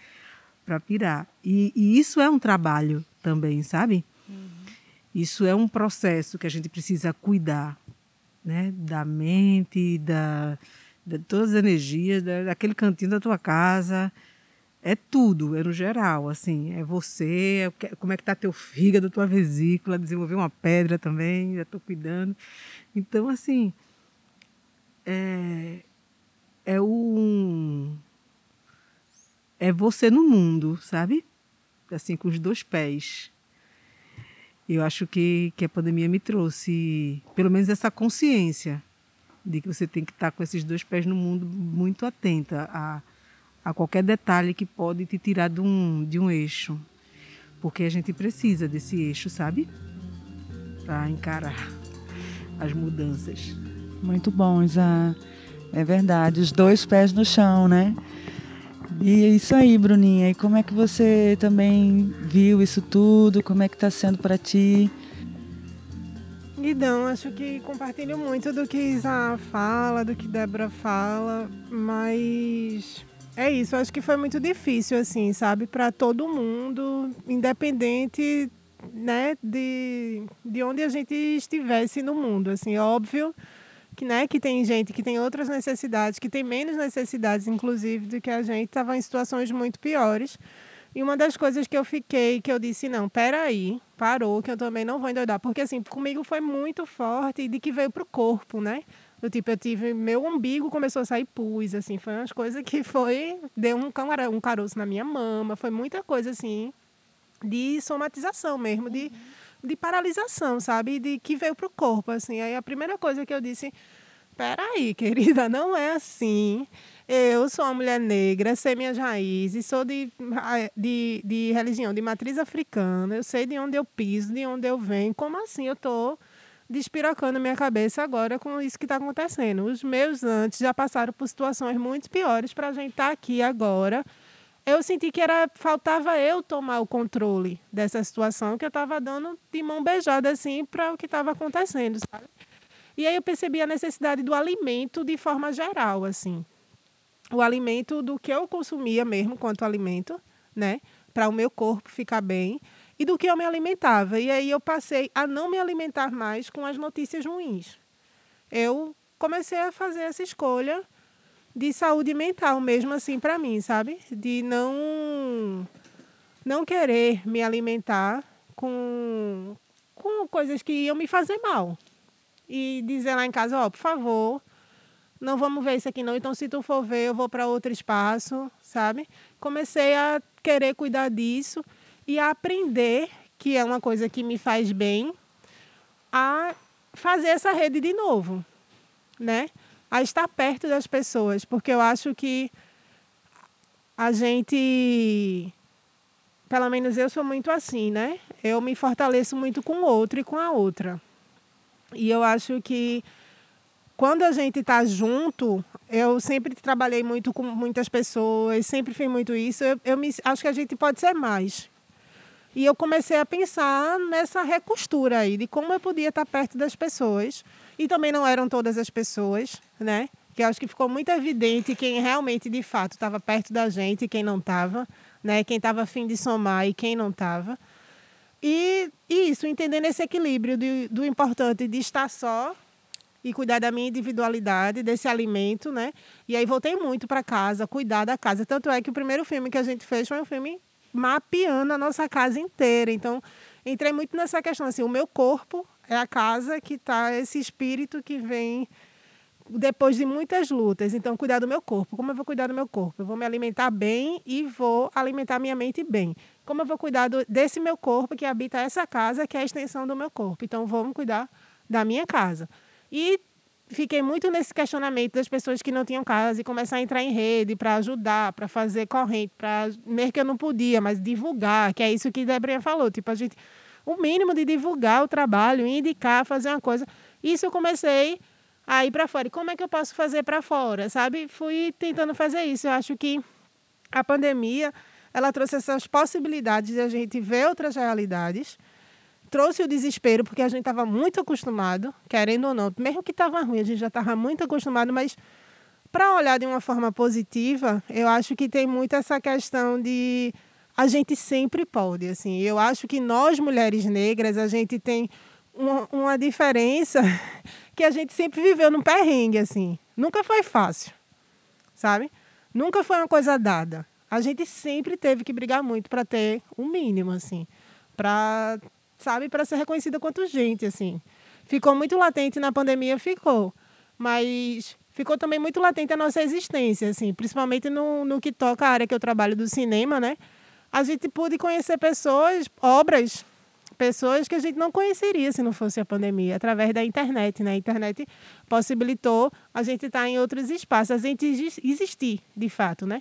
para pirar. E, e, isso é um trabalho também, sabe? Uhum. Isso é um processo que a gente precisa cuidar né? Da mente, da, de todas as energias, da, daquele cantinho da tua casa. É tudo, é no geral, assim. É você, é, como é que tá teu fígado, tua vesícula, desenvolver uma pedra também, já estou cuidando. Então, assim, é, é um... É você no mundo, sabe? Assim, com os dois pés. Eu acho que, que a pandemia me trouxe, pelo menos, essa consciência de que você tem que estar com esses dois pés no mundo muito atenta a, a qualquer detalhe que pode te tirar de um, de um eixo. Porque a gente precisa desse eixo, sabe? Para encarar as mudanças. Muito bom, Isa. É verdade, os dois pés no chão, né? E é isso aí, Bruninha. E como é que você também viu isso tudo? Como é que está sendo para ti? Guidão, acho que compartilho muito do que Isa fala, do que Débora fala, mas é isso. Acho que foi muito difícil, assim, sabe, para todo mundo, independente, né, de, de onde a gente estivesse no mundo. Assim, óbvio que, né, que tem gente que tem outras necessidades, que tem menos necessidades, inclusive, do que a gente, estava em situações muito piores. E uma das coisas que eu fiquei, que eu disse, não, peraí, parou, que eu também não vou endoidar. Porque, assim, comigo foi muito forte de que veio pro corpo, né? Do tipo, eu tive, meu umbigo começou a sair pus, assim, foi umas coisas que foi, deu um, um caroço na minha mama, foi muita coisa, assim, de somatização mesmo. Uhum de paralisação, sabe? De que veio pro corpo, assim. Aí a primeira coisa que eu disse, peraí, querida, não é assim. Eu sou uma mulher negra, sei minhas raízes, sou de, de, de religião de matriz africana, eu sei de onde eu piso, de onde eu venho. Como assim eu tô despirocando minha cabeça agora com isso que está acontecendo? Os meus antes já passaram por situações muito piores para a gente estar tá aqui agora eu senti que era faltava eu tomar o controle dessa situação que eu estava dando de mão beijada assim para o que estava acontecendo, sabe? E aí eu percebi a necessidade do alimento de forma geral, assim. O alimento do que eu consumia mesmo quanto alimento, né, para o meu corpo ficar bem e do que eu me alimentava. E aí eu passei a não me alimentar mais com as notícias ruins. Eu comecei a fazer essa escolha de saúde mental mesmo assim para mim, sabe? De não não querer me alimentar com com coisas que iam me fazer mal. E dizer lá em casa, ó, oh, por favor, não vamos ver isso aqui não. Então se tu for ver, eu vou para outro espaço, sabe? Comecei a querer cuidar disso e a aprender que é uma coisa que me faz bem a fazer essa rede de novo, né? A estar perto das pessoas, porque eu acho que a gente, pelo menos eu sou muito assim, né? Eu me fortaleço muito com o outro e com a outra. E eu acho que quando a gente está junto, eu sempre trabalhei muito com muitas pessoas, sempre fiz muito isso. Eu, eu me, acho que a gente pode ser mais. E eu comecei a pensar nessa recostura aí, de como eu podia estar perto das pessoas. E também não eram todas as pessoas, né? Que eu acho que ficou muito evidente quem realmente, de fato, estava perto da gente e quem não estava, né? Quem estava afim de somar e quem não estava. E, e, isso, entendendo esse equilíbrio do, do importante de estar só e cuidar da minha individualidade, desse alimento, né? E aí voltei muito para casa, cuidar da casa. Tanto é que o primeiro filme que a gente fez foi um filme mapeando a nossa casa inteira. Então, entrei muito nessa questão assim, o meu corpo é a casa que está esse espírito que vem depois de muitas lutas. Então, cuidar do meu corpo. Como eu vou cuidar do meu corpo? Eu vou me alimentar bem e vou alimentar minha mente bem. Como eu vou cuidar do, desse meu corpo que habita essa casa, que é a extensão do meu corpo? Então, vamos cuidar da minha casa. E fiquei muito nesse questionamento das pessoas que não tinham casa e começar a entrar em rede para ajudar, para fazer corrente, para mesmo que eu não podia, mas divulgar, que é isso que Debrinha falou, tipo a gente o mínimo de divulgar o trabalho, indicar, fazer uma coisa. Isso eu comecei a ir para fora. E como é que eu posso fazer para fora, sabe? Fui tentando fazer isso. Eu acho que a pandemia, ela trouxe essas possibilidades de a gente ver outras realidades trouxe o desespero, porque a gente estava muito acostumado, querendo ou não, mesmo que estava ruim, a gente já estava muito acostumado, mas para olhar de uma forma positiva, eu acho que tem muito essa questão de a gente sempre pode, assim. Eu acho que nós mulheres negras, a gente tem uma, uma diferença que a gente sempre viveu num perrengue, assim. Nunca foi fácil, sabe? Nunca foi uma coisa dada. A gente sempre teve que brigar muito para ter o um mínimo, assim, para sabe, para ser reconhecida quanto gente, assim. Ficou muito latente na pandemia, ficou. Mas ficou também muito latente a nossa existência, assim, principalmente no, no que toca a área que eu trabalho do cinema, né? A gente pôde conhecer pessoas, obras, pessoas que a gente não conheceria se não fosse a pandemia, através da internet, né? A internet possibilitou a gente estar em outros espaços, a gente existir, de fato, né?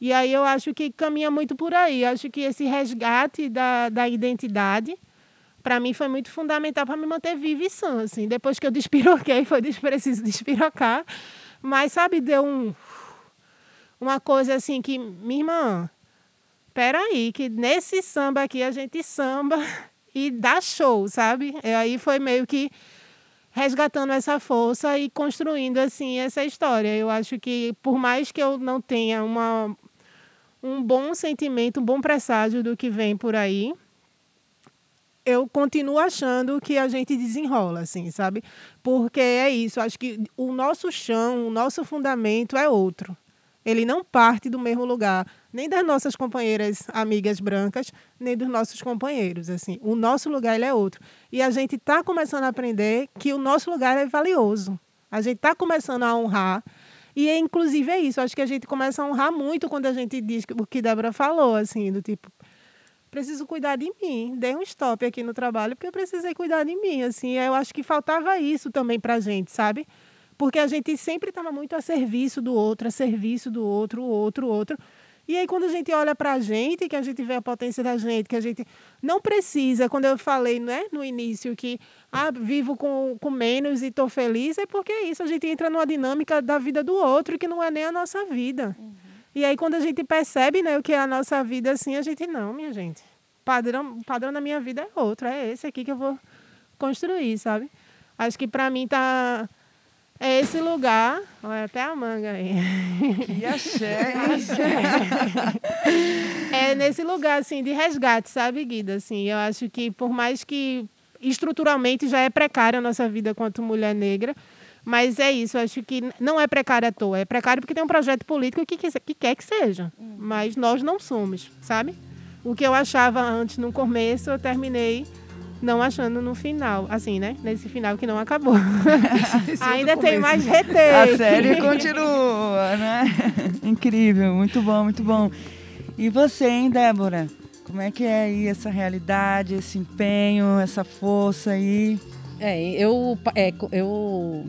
E aí eu acho que caminha muito por aí. Eu acho que esse resgate da, da identidade para mim foi muito fundamental para me manter viva e sã, assim. Depois que eu despiroquei, foi preciso despirocar. Mas, sabe, deu um, uma coisa assim que, minha irmã, peraí, que nesse samba aqui a gente samba e dá show, sabe? E aí foi meio que resgatando essa força e construindo, assim, essa história. Eu acho que, por mais que eu não tenha uma, um bom sentimento, um bom presságio do que vem por aí, eu continuo achando que a gente desenrola, assim, sabe? Porque é isso, acho que o nosso chão, o nosso fundamento é outro. Ele não parte do mesmo lugar, nem das nossas companheiras amigas brancas, nem dos nossos companheiros, assim. O nosso lugar ele é outro. E a gente está começando a aprender que o nosso lugar é valioso. A gente está começando a honrar e, inclusive, é isso. Acho que a gente começa a honrar muito quando a gente diz o que Débora falou, assim, do tipo, preciso cuidar de mim. Dei um stop aqui no trabalho porque eu precisei cuidar de mim, assim. Eu acho que faltava isso também pra gente, sabe? Porque a gente sempre estava muito a serviço do outro, a serviço do outro, o outro, o outro. E aí, quando a gente olha para a gente, que a gente vê a potência da gente, que a gente não precisa, quando eu falei né, no início que ah, vivo com, com menos e estou feliz, é porque é isso, a gente entra numa dinâmica da vida do outro que não é nem a nossa vida. Uhum. E aí, quando a gente percebe né, o que é a nossa vida, assim, a gente, não, minha gente. Padrão, padrão da minha vida é outro. É esse aqui que eu vou construir, sabe? Acho que para mim tá. É esse lugar. Olha até a manga aí. Que axé, É nesse lugar, assim, de resgate, sabe, Guida? Assim, eu acho que por mais que estruturalmente já é precária a nossa vida quanto mulher negra, mas é isso, acho que não é precário à toa. É precário porque tem um projeto político que, que, que quer que seja. Uhum. Mas nós não somos, sabe? O que eu achava antes no começo, eu terminei não achando no final. Assim, né? Nesse final que não acabou. Ainda tem mais retake. A série continua, né? Incrível, muito bom, muito bom. E você, hein, Débora? Como é que é aí essa realidade, esse empenho, essa força aí? É, eu, é, eu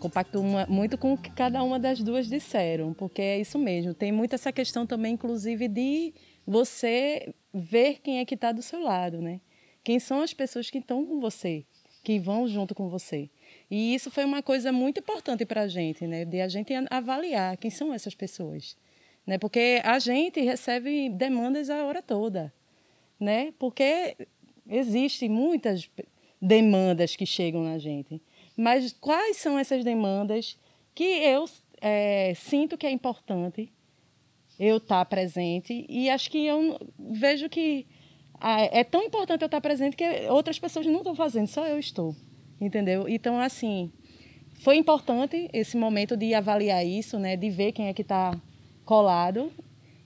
compacto muito com o que cada uma das duas disseram, porque é isso mesmo. Tem muito essa questão também, inclusive, de você ver quem é que está do seu lado, né? Quem são as pessoas que estão com você, que vão junto com você. E isso foi uma coisa muito importante para a gente, né? De a gente avaliar quem são essas pessoas, né? Porque a gente recebe demandas a hora toda, né? Porque existem muitas demandas que chegam na gente. Mas quais são essas demandas que eu é, sinto que é importante eu estar tá presente e acho que eu vejo que é tão importante eu estar tá presente que outras pessoas não estão fazendo, só eu estou, entendeu? Então, assim, foi importante esse momento de avaliar isso, né, de ver quem é que está colado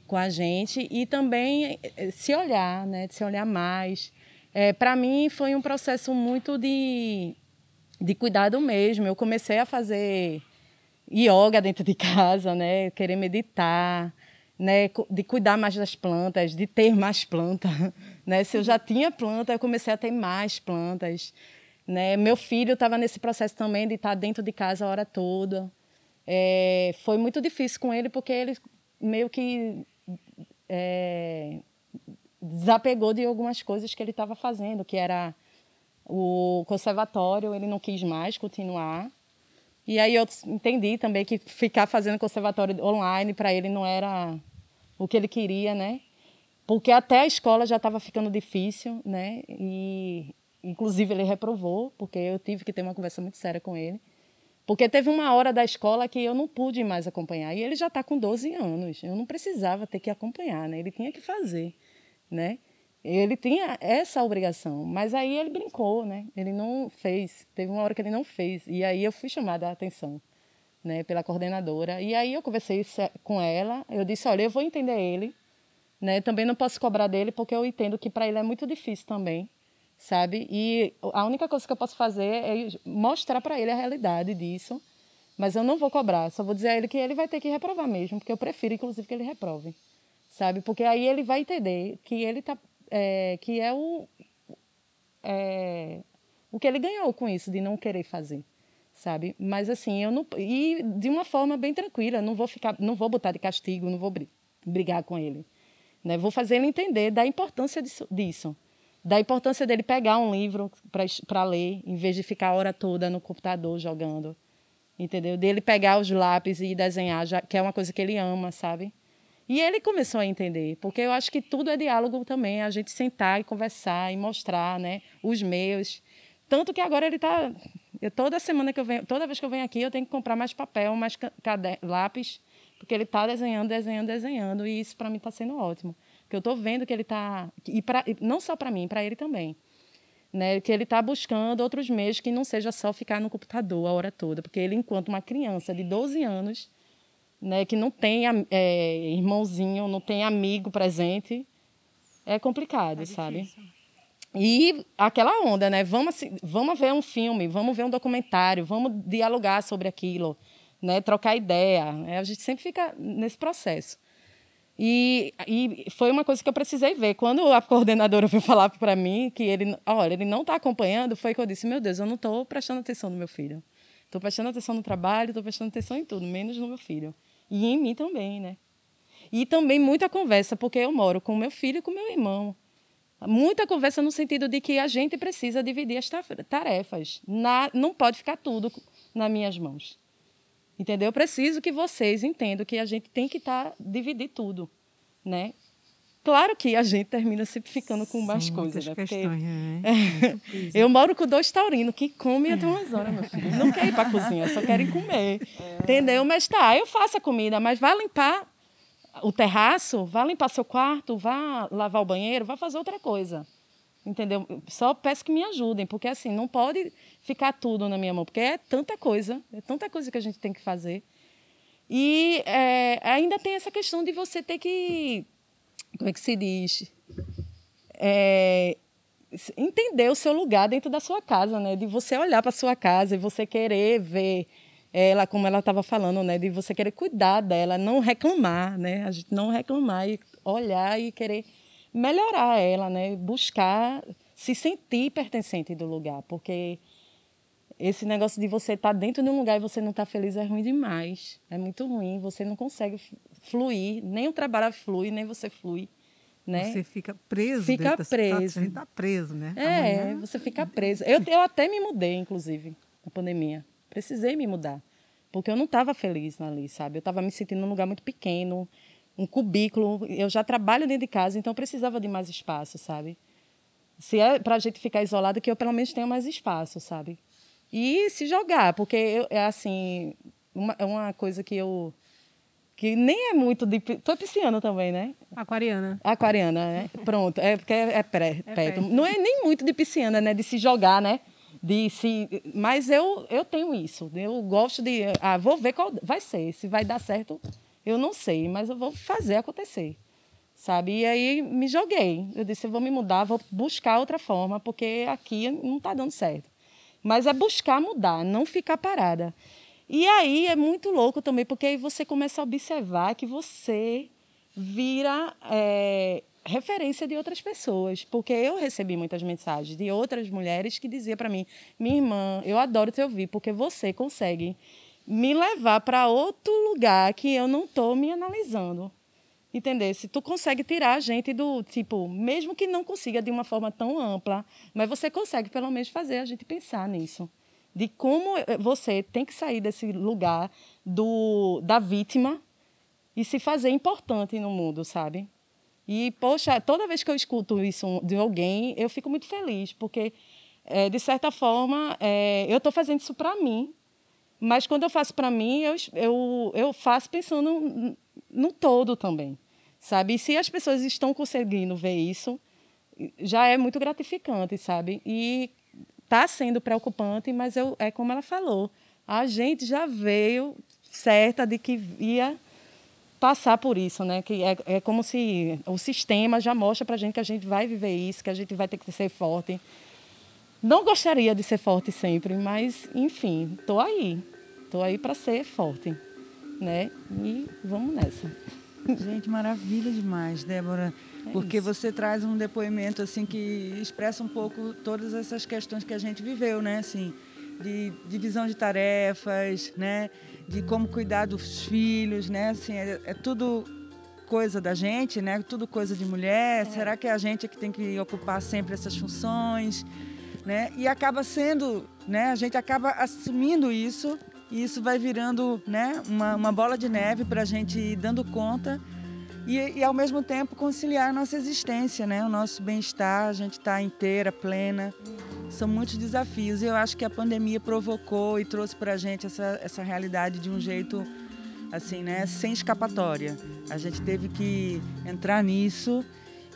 com a gente e também eh, se olhar, né, de se olhar mais. É, Para mim foi um processo muito de de cuidado mesmo. Eu comecei a fazer yoga dentro de casa, né? Querer meditar, né? De cuidar mais das plantas, de ter mais planta, né? Se eu já tinha planta, eu comecei a ter mais plantas, né? Meu filho estava nesse processo também de estar dentro de casa a hora toda. É, foi muito difícil com ele porque ele meio que é, desapegou de algumas coisas que ele estava fazendo, que era o conservatório ele não quis mais continuar. E aí eu entendi também que ficar fazendo conservatório online para ele não era o que ele queria, né? Porque até a escola já estava ficando difícil, né? E inclusive ele reprovou, porque eu tive que ter uma conversa muito séria com ele. Porque teve uma hora da escola que eu não pude mais acompanhar. E ele já está com 12 anos. Eu não precisava ter que acompanhar, né? Ele tinha que fazer, né? Ele tinha essa obrigação, mas aí ele brincou, né? Ele não fez. Teve uma hora que ele não fez. E aí eu fui chamada a atenção, né, pela coordenadora. E aí eu conversei com ela. Eu disse: olha, eu vou entender ele, né? Também não posso cobrar dele, porque eu entendo que para ele é muito difícil também, sabe? E a única coisa que eu posso fazer é mostrar para ele a realidade disso. Mas eu não vou cobrar, só vou dizer a ele que ele vai ter que reprovar mesmo, porque eu prefiro, inclusive, que ele reprove, sabe? Porque aí ele vai entender que ele está é, que é o, é, o que ele ganhou com isso, de não querer fazer, sabe? Mas assim, eu não. E de uma forma bem tranquila, não vou ficar, não vou botar de castigo, não vou brigar com ele. Né? Vou fazer ele entender da importância disso, disso da importância dele pegar um livro para ler, em vez de ficar a hora toda no computador jogando. Entendeu? Dele pegar os lápis e desenhar, já, que é uma coisa que ele ama, sabe? E ele começou a entender, porque eu acho que tudo é diálogo também, a gente sentar e conversar e mostrar, né, os meus. Tanto que agora ele está toda semana que eu venho, toda vez que eu venho aqui, eu tenho que comprar mais papel, mais lápis, porque ele está desenhando, desenhando, desenhando, e isso para mim está sendo ótimo. Porque eu estou vendo que ele está e, pra, não só para mim, para ele também. Né, que ele está buscando outros meios que não seja só ficar no computador a hora toda, porque ele, enquanto uma criança de 12 anos, né, que não tem é, irmãozinho, não tem amigo presente, é complicado, é sabe? E aquela onda, né? Vamos, vamos ver um filme, vamos ver um documentário, vamos dialogar sobre aquilo, né? Trocar ideia. A gente sempre fica nesse processo. E, e foi uma coisa que eu precisei ver. Quando a coordenadora veio falar para mim que ele, olha, ele não está acompanhando, foi que eu disse: meu Deus, eu não estou prestando atenção no meu filho. Estou prestando atenção no trabalho, estou prestando atenção em tudo, menos no meu filho. E em mim também, né? E também muita conversa, porque eu moro com meu filho e com meu irmão. Muita conversa no sentido de que a gente precisa dividir as tarefas. Na, não pode ficar tudo nas minhas mãos. Entendeu? Eu preciso que vocês entendam que a gente tem que tá, dividir tudo, né? Claro que a gente termina sempre ficando com mais Sim, coisas, né? Porque é. eu moro com dois taurinos que comem até umas horas, meu filho. Não quer ir para a cozinha, só querem comer. É. Entendeu? Mas tá, eu faço a comida, mas vá limpar o terraço, vá limpar seu quarto, vá lavar o banheiro, vá fazer outra coisa. Entendeu? Só peço que me ajudem, porque assim, não pode ficar tudo na minha mão, porque é tanta coisa, é tanta coisa que a gente tem que fazer. E é, ainda tem essa questão de você ter que como é que se diz? É, entender o seu lugar dentro da sua casa, né? De você olhar para sua casa e você querer ver ela, como ela estava falando, né? De você querer cuidar dela, não reclamar, né? A gente não reclamar e olhar e querer melhorar ela, né? Buscar se sentir pertencente do lugar, porque esse negócio de você estar tá dentro de um lugar e você não estar tá feliz é ruim demais. É muito ruim. Você não consegue fluir, nem o trabalho flui, nem você flui. Né? Você fica preso. Fica preso. Gente está preso, né? É, Amanhã... você fica preso. Eu, eu até me mudei, inclusive, na pandemia. Precisei me mudar. Porque eu não estava feliz ali, sabe? Eu estava me sentindo num lugar muito pequeno, um cubículo. Eu já trabalho dentro de casa, então eu precisava de mais espaço, sabe? Se é para a gente ficar isolado, que eu pelo menos tenha mais espaço, sabe? E se jogar, porque eu, é assim, uma, é uma coisa que eu que nem é muito de. Tu é pisciana também, né? Aquariana. Aquariana, né? Pronto, é porque é, é, pré, é perto. Não é nem muito de pisciana, né? De se jogar, né? De se. Mas eu, eu tenho isso. Eu gosto de. Ah, vou ver qual vai ser. Se vai dar certo, eu não sei, mas eu vou fazer acontecer. Sabe? E aí me joguei. Eu disse, eu vou me mudar, vou buscar outra forma, porque aqui não está dando certo. Mas é buscar mudar, não ficar parada. E aí é muito louco também, porque aí você começa a observar que você vira é, referência de outras pessoas. Porque eu recebi muitas mensagens de outras mulheres que diziam para mim: minha irmã, eu adoro te ouvir, porque você consegue me levar para outro lugar que eu não estou me analisando. Entender? Se tu consegue tirar a gente do tipo, mesmo que não consiga de uma forma tão ampla, mas você consegue pelo menos fazer a gente pensar nisso de como eh, você tem que sair desse lugar do, da vítima e se fazer importante no mundo, sabe? E, poxa, toda vez que eu escuto isso de alguém, eu fico muito feliz, porque, é, de certa forma, é, eu estou fazendo isso para mim, mas quando eu faço para mim, eu, eu, eu faço pensando no, no todo também, sabe? E se as pessoas estão conseguindo ver isso, já é muito gratificante, sabe? E está sendo preocupante, mas eu, é como ela falou, a gente já veio certa de que ia passar por isso, né? Que é, é como se o sistema já mostra para a gente que a gente vai viver isso, que a gente vai ter que ser forte. Não gostaria de ser forte sempre, mas enfim, tô aí, tô aí para ser forte, né? E vamos nessa. Gente, maravilha demais, Débora. É porque isso. você traz um depoimento assim que expressa um pouco todas essas questões que a gente viveu, né? Assim, de divisão de tarefas, né? De como cuidar dos filhos, né? Assim, é, é tudo coisa da gente, né? Tudo coisa de mulher. É. Será que é a gente que tem que ocupar sempre essas funções, né? E acaba sendo, né? A gente acaba assumindo isso e isso vai virando, né? Uma, uma bola de neve para a gente ir dando conta e, e, ao mesmo tempo conciliar a nossa existência, né? O nosso bem-estar, a gente está inteira, plena. São muitos desafios e eu acho que a pandemia provocou e trouxe para a gente essa, essa realidade de um jeito assim, né? Sem escapatória. A gente teve que entrar nisso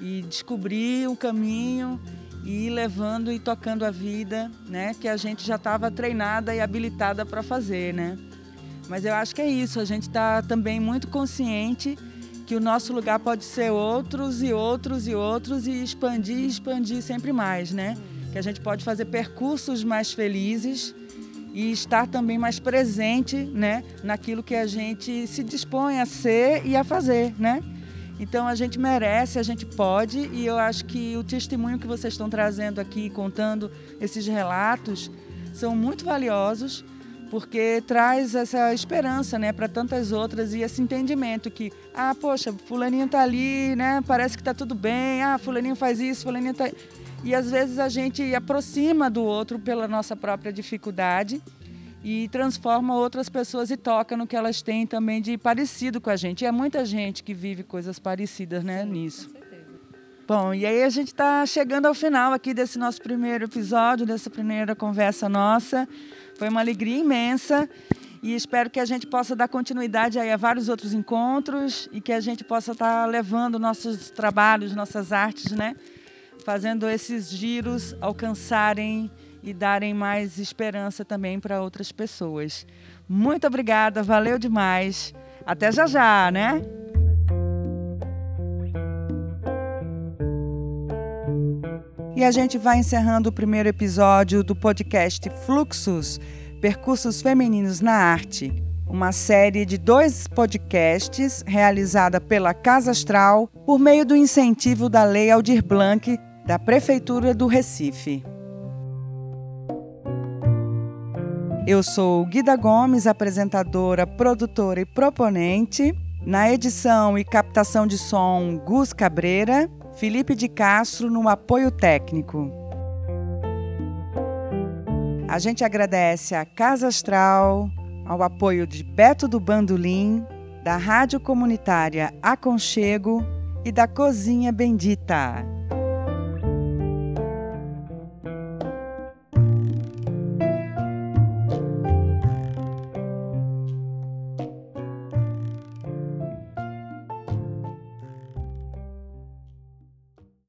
e descobrir um caminho e levando e tocando a vida, né? Que a gente já estava treinada e habilitada para fazer, né? Mas eu acho que é isso. A gente está também muito consciente que o nosso lugar pode ser outros e outros e outros e expandir e expandir sempre mais, né? Que a gente pode fazer percursos mais felizes e estar também mais presente, né, naquilo que a gente se dispõe a ser e a fazer, né? Então a gente merece, a gente pode e eu acho que o testemunho que vocês estão trazendo aqui, contando esses relatos, são muito valiosos porque traz essa esperança, né, para tantas outras e esse entendimento que, ah, poxa, fulaninho tá ali, né, parece que tá tudo bem, ah, fulaninho faz isso, fulaninho tá... E às vezes a gente aproxima do outro pela nossa própria dificuldade e transforma outras pessoas e toca no que elas têm também de parecido com a gente. E é muita gente que vive coisas parecidas, né, Sim, nisso. Bom, e aí a gente está chegando ao final aqui desse nosso primeiro episódio, dessa primeira conversa nossa. Foi uma alegria imensa e espero que a gente possa dar continuidade a vários outros encontros e que a gente possa estar levando nossos trabalhos, nossas artes, né? Fazendo esses giros alcançarem e darem mais esperança também para outras pessoas. Muito obrigada, valeu demais. Até já já, né? E a gente vai encerrando o primeiro episódio do podcast Fluxos Percursos Femininos na Arte, uma série de dois podcasts realizada pela Casa Astral por meio do incentivo da Lei Aldir Blanc da Prefeitura do Recife. Eu sou Guida Gomes, apresentadora, produtora e proponente. Na edição e captação de som, Gus Cabreira. Felipe de Castro no apoio técnico. A gente agradece a Casa Astral, ao apoio de Beto do Bandolim, da Rádio Comunitária Aconchego e da Cozinha Bendita.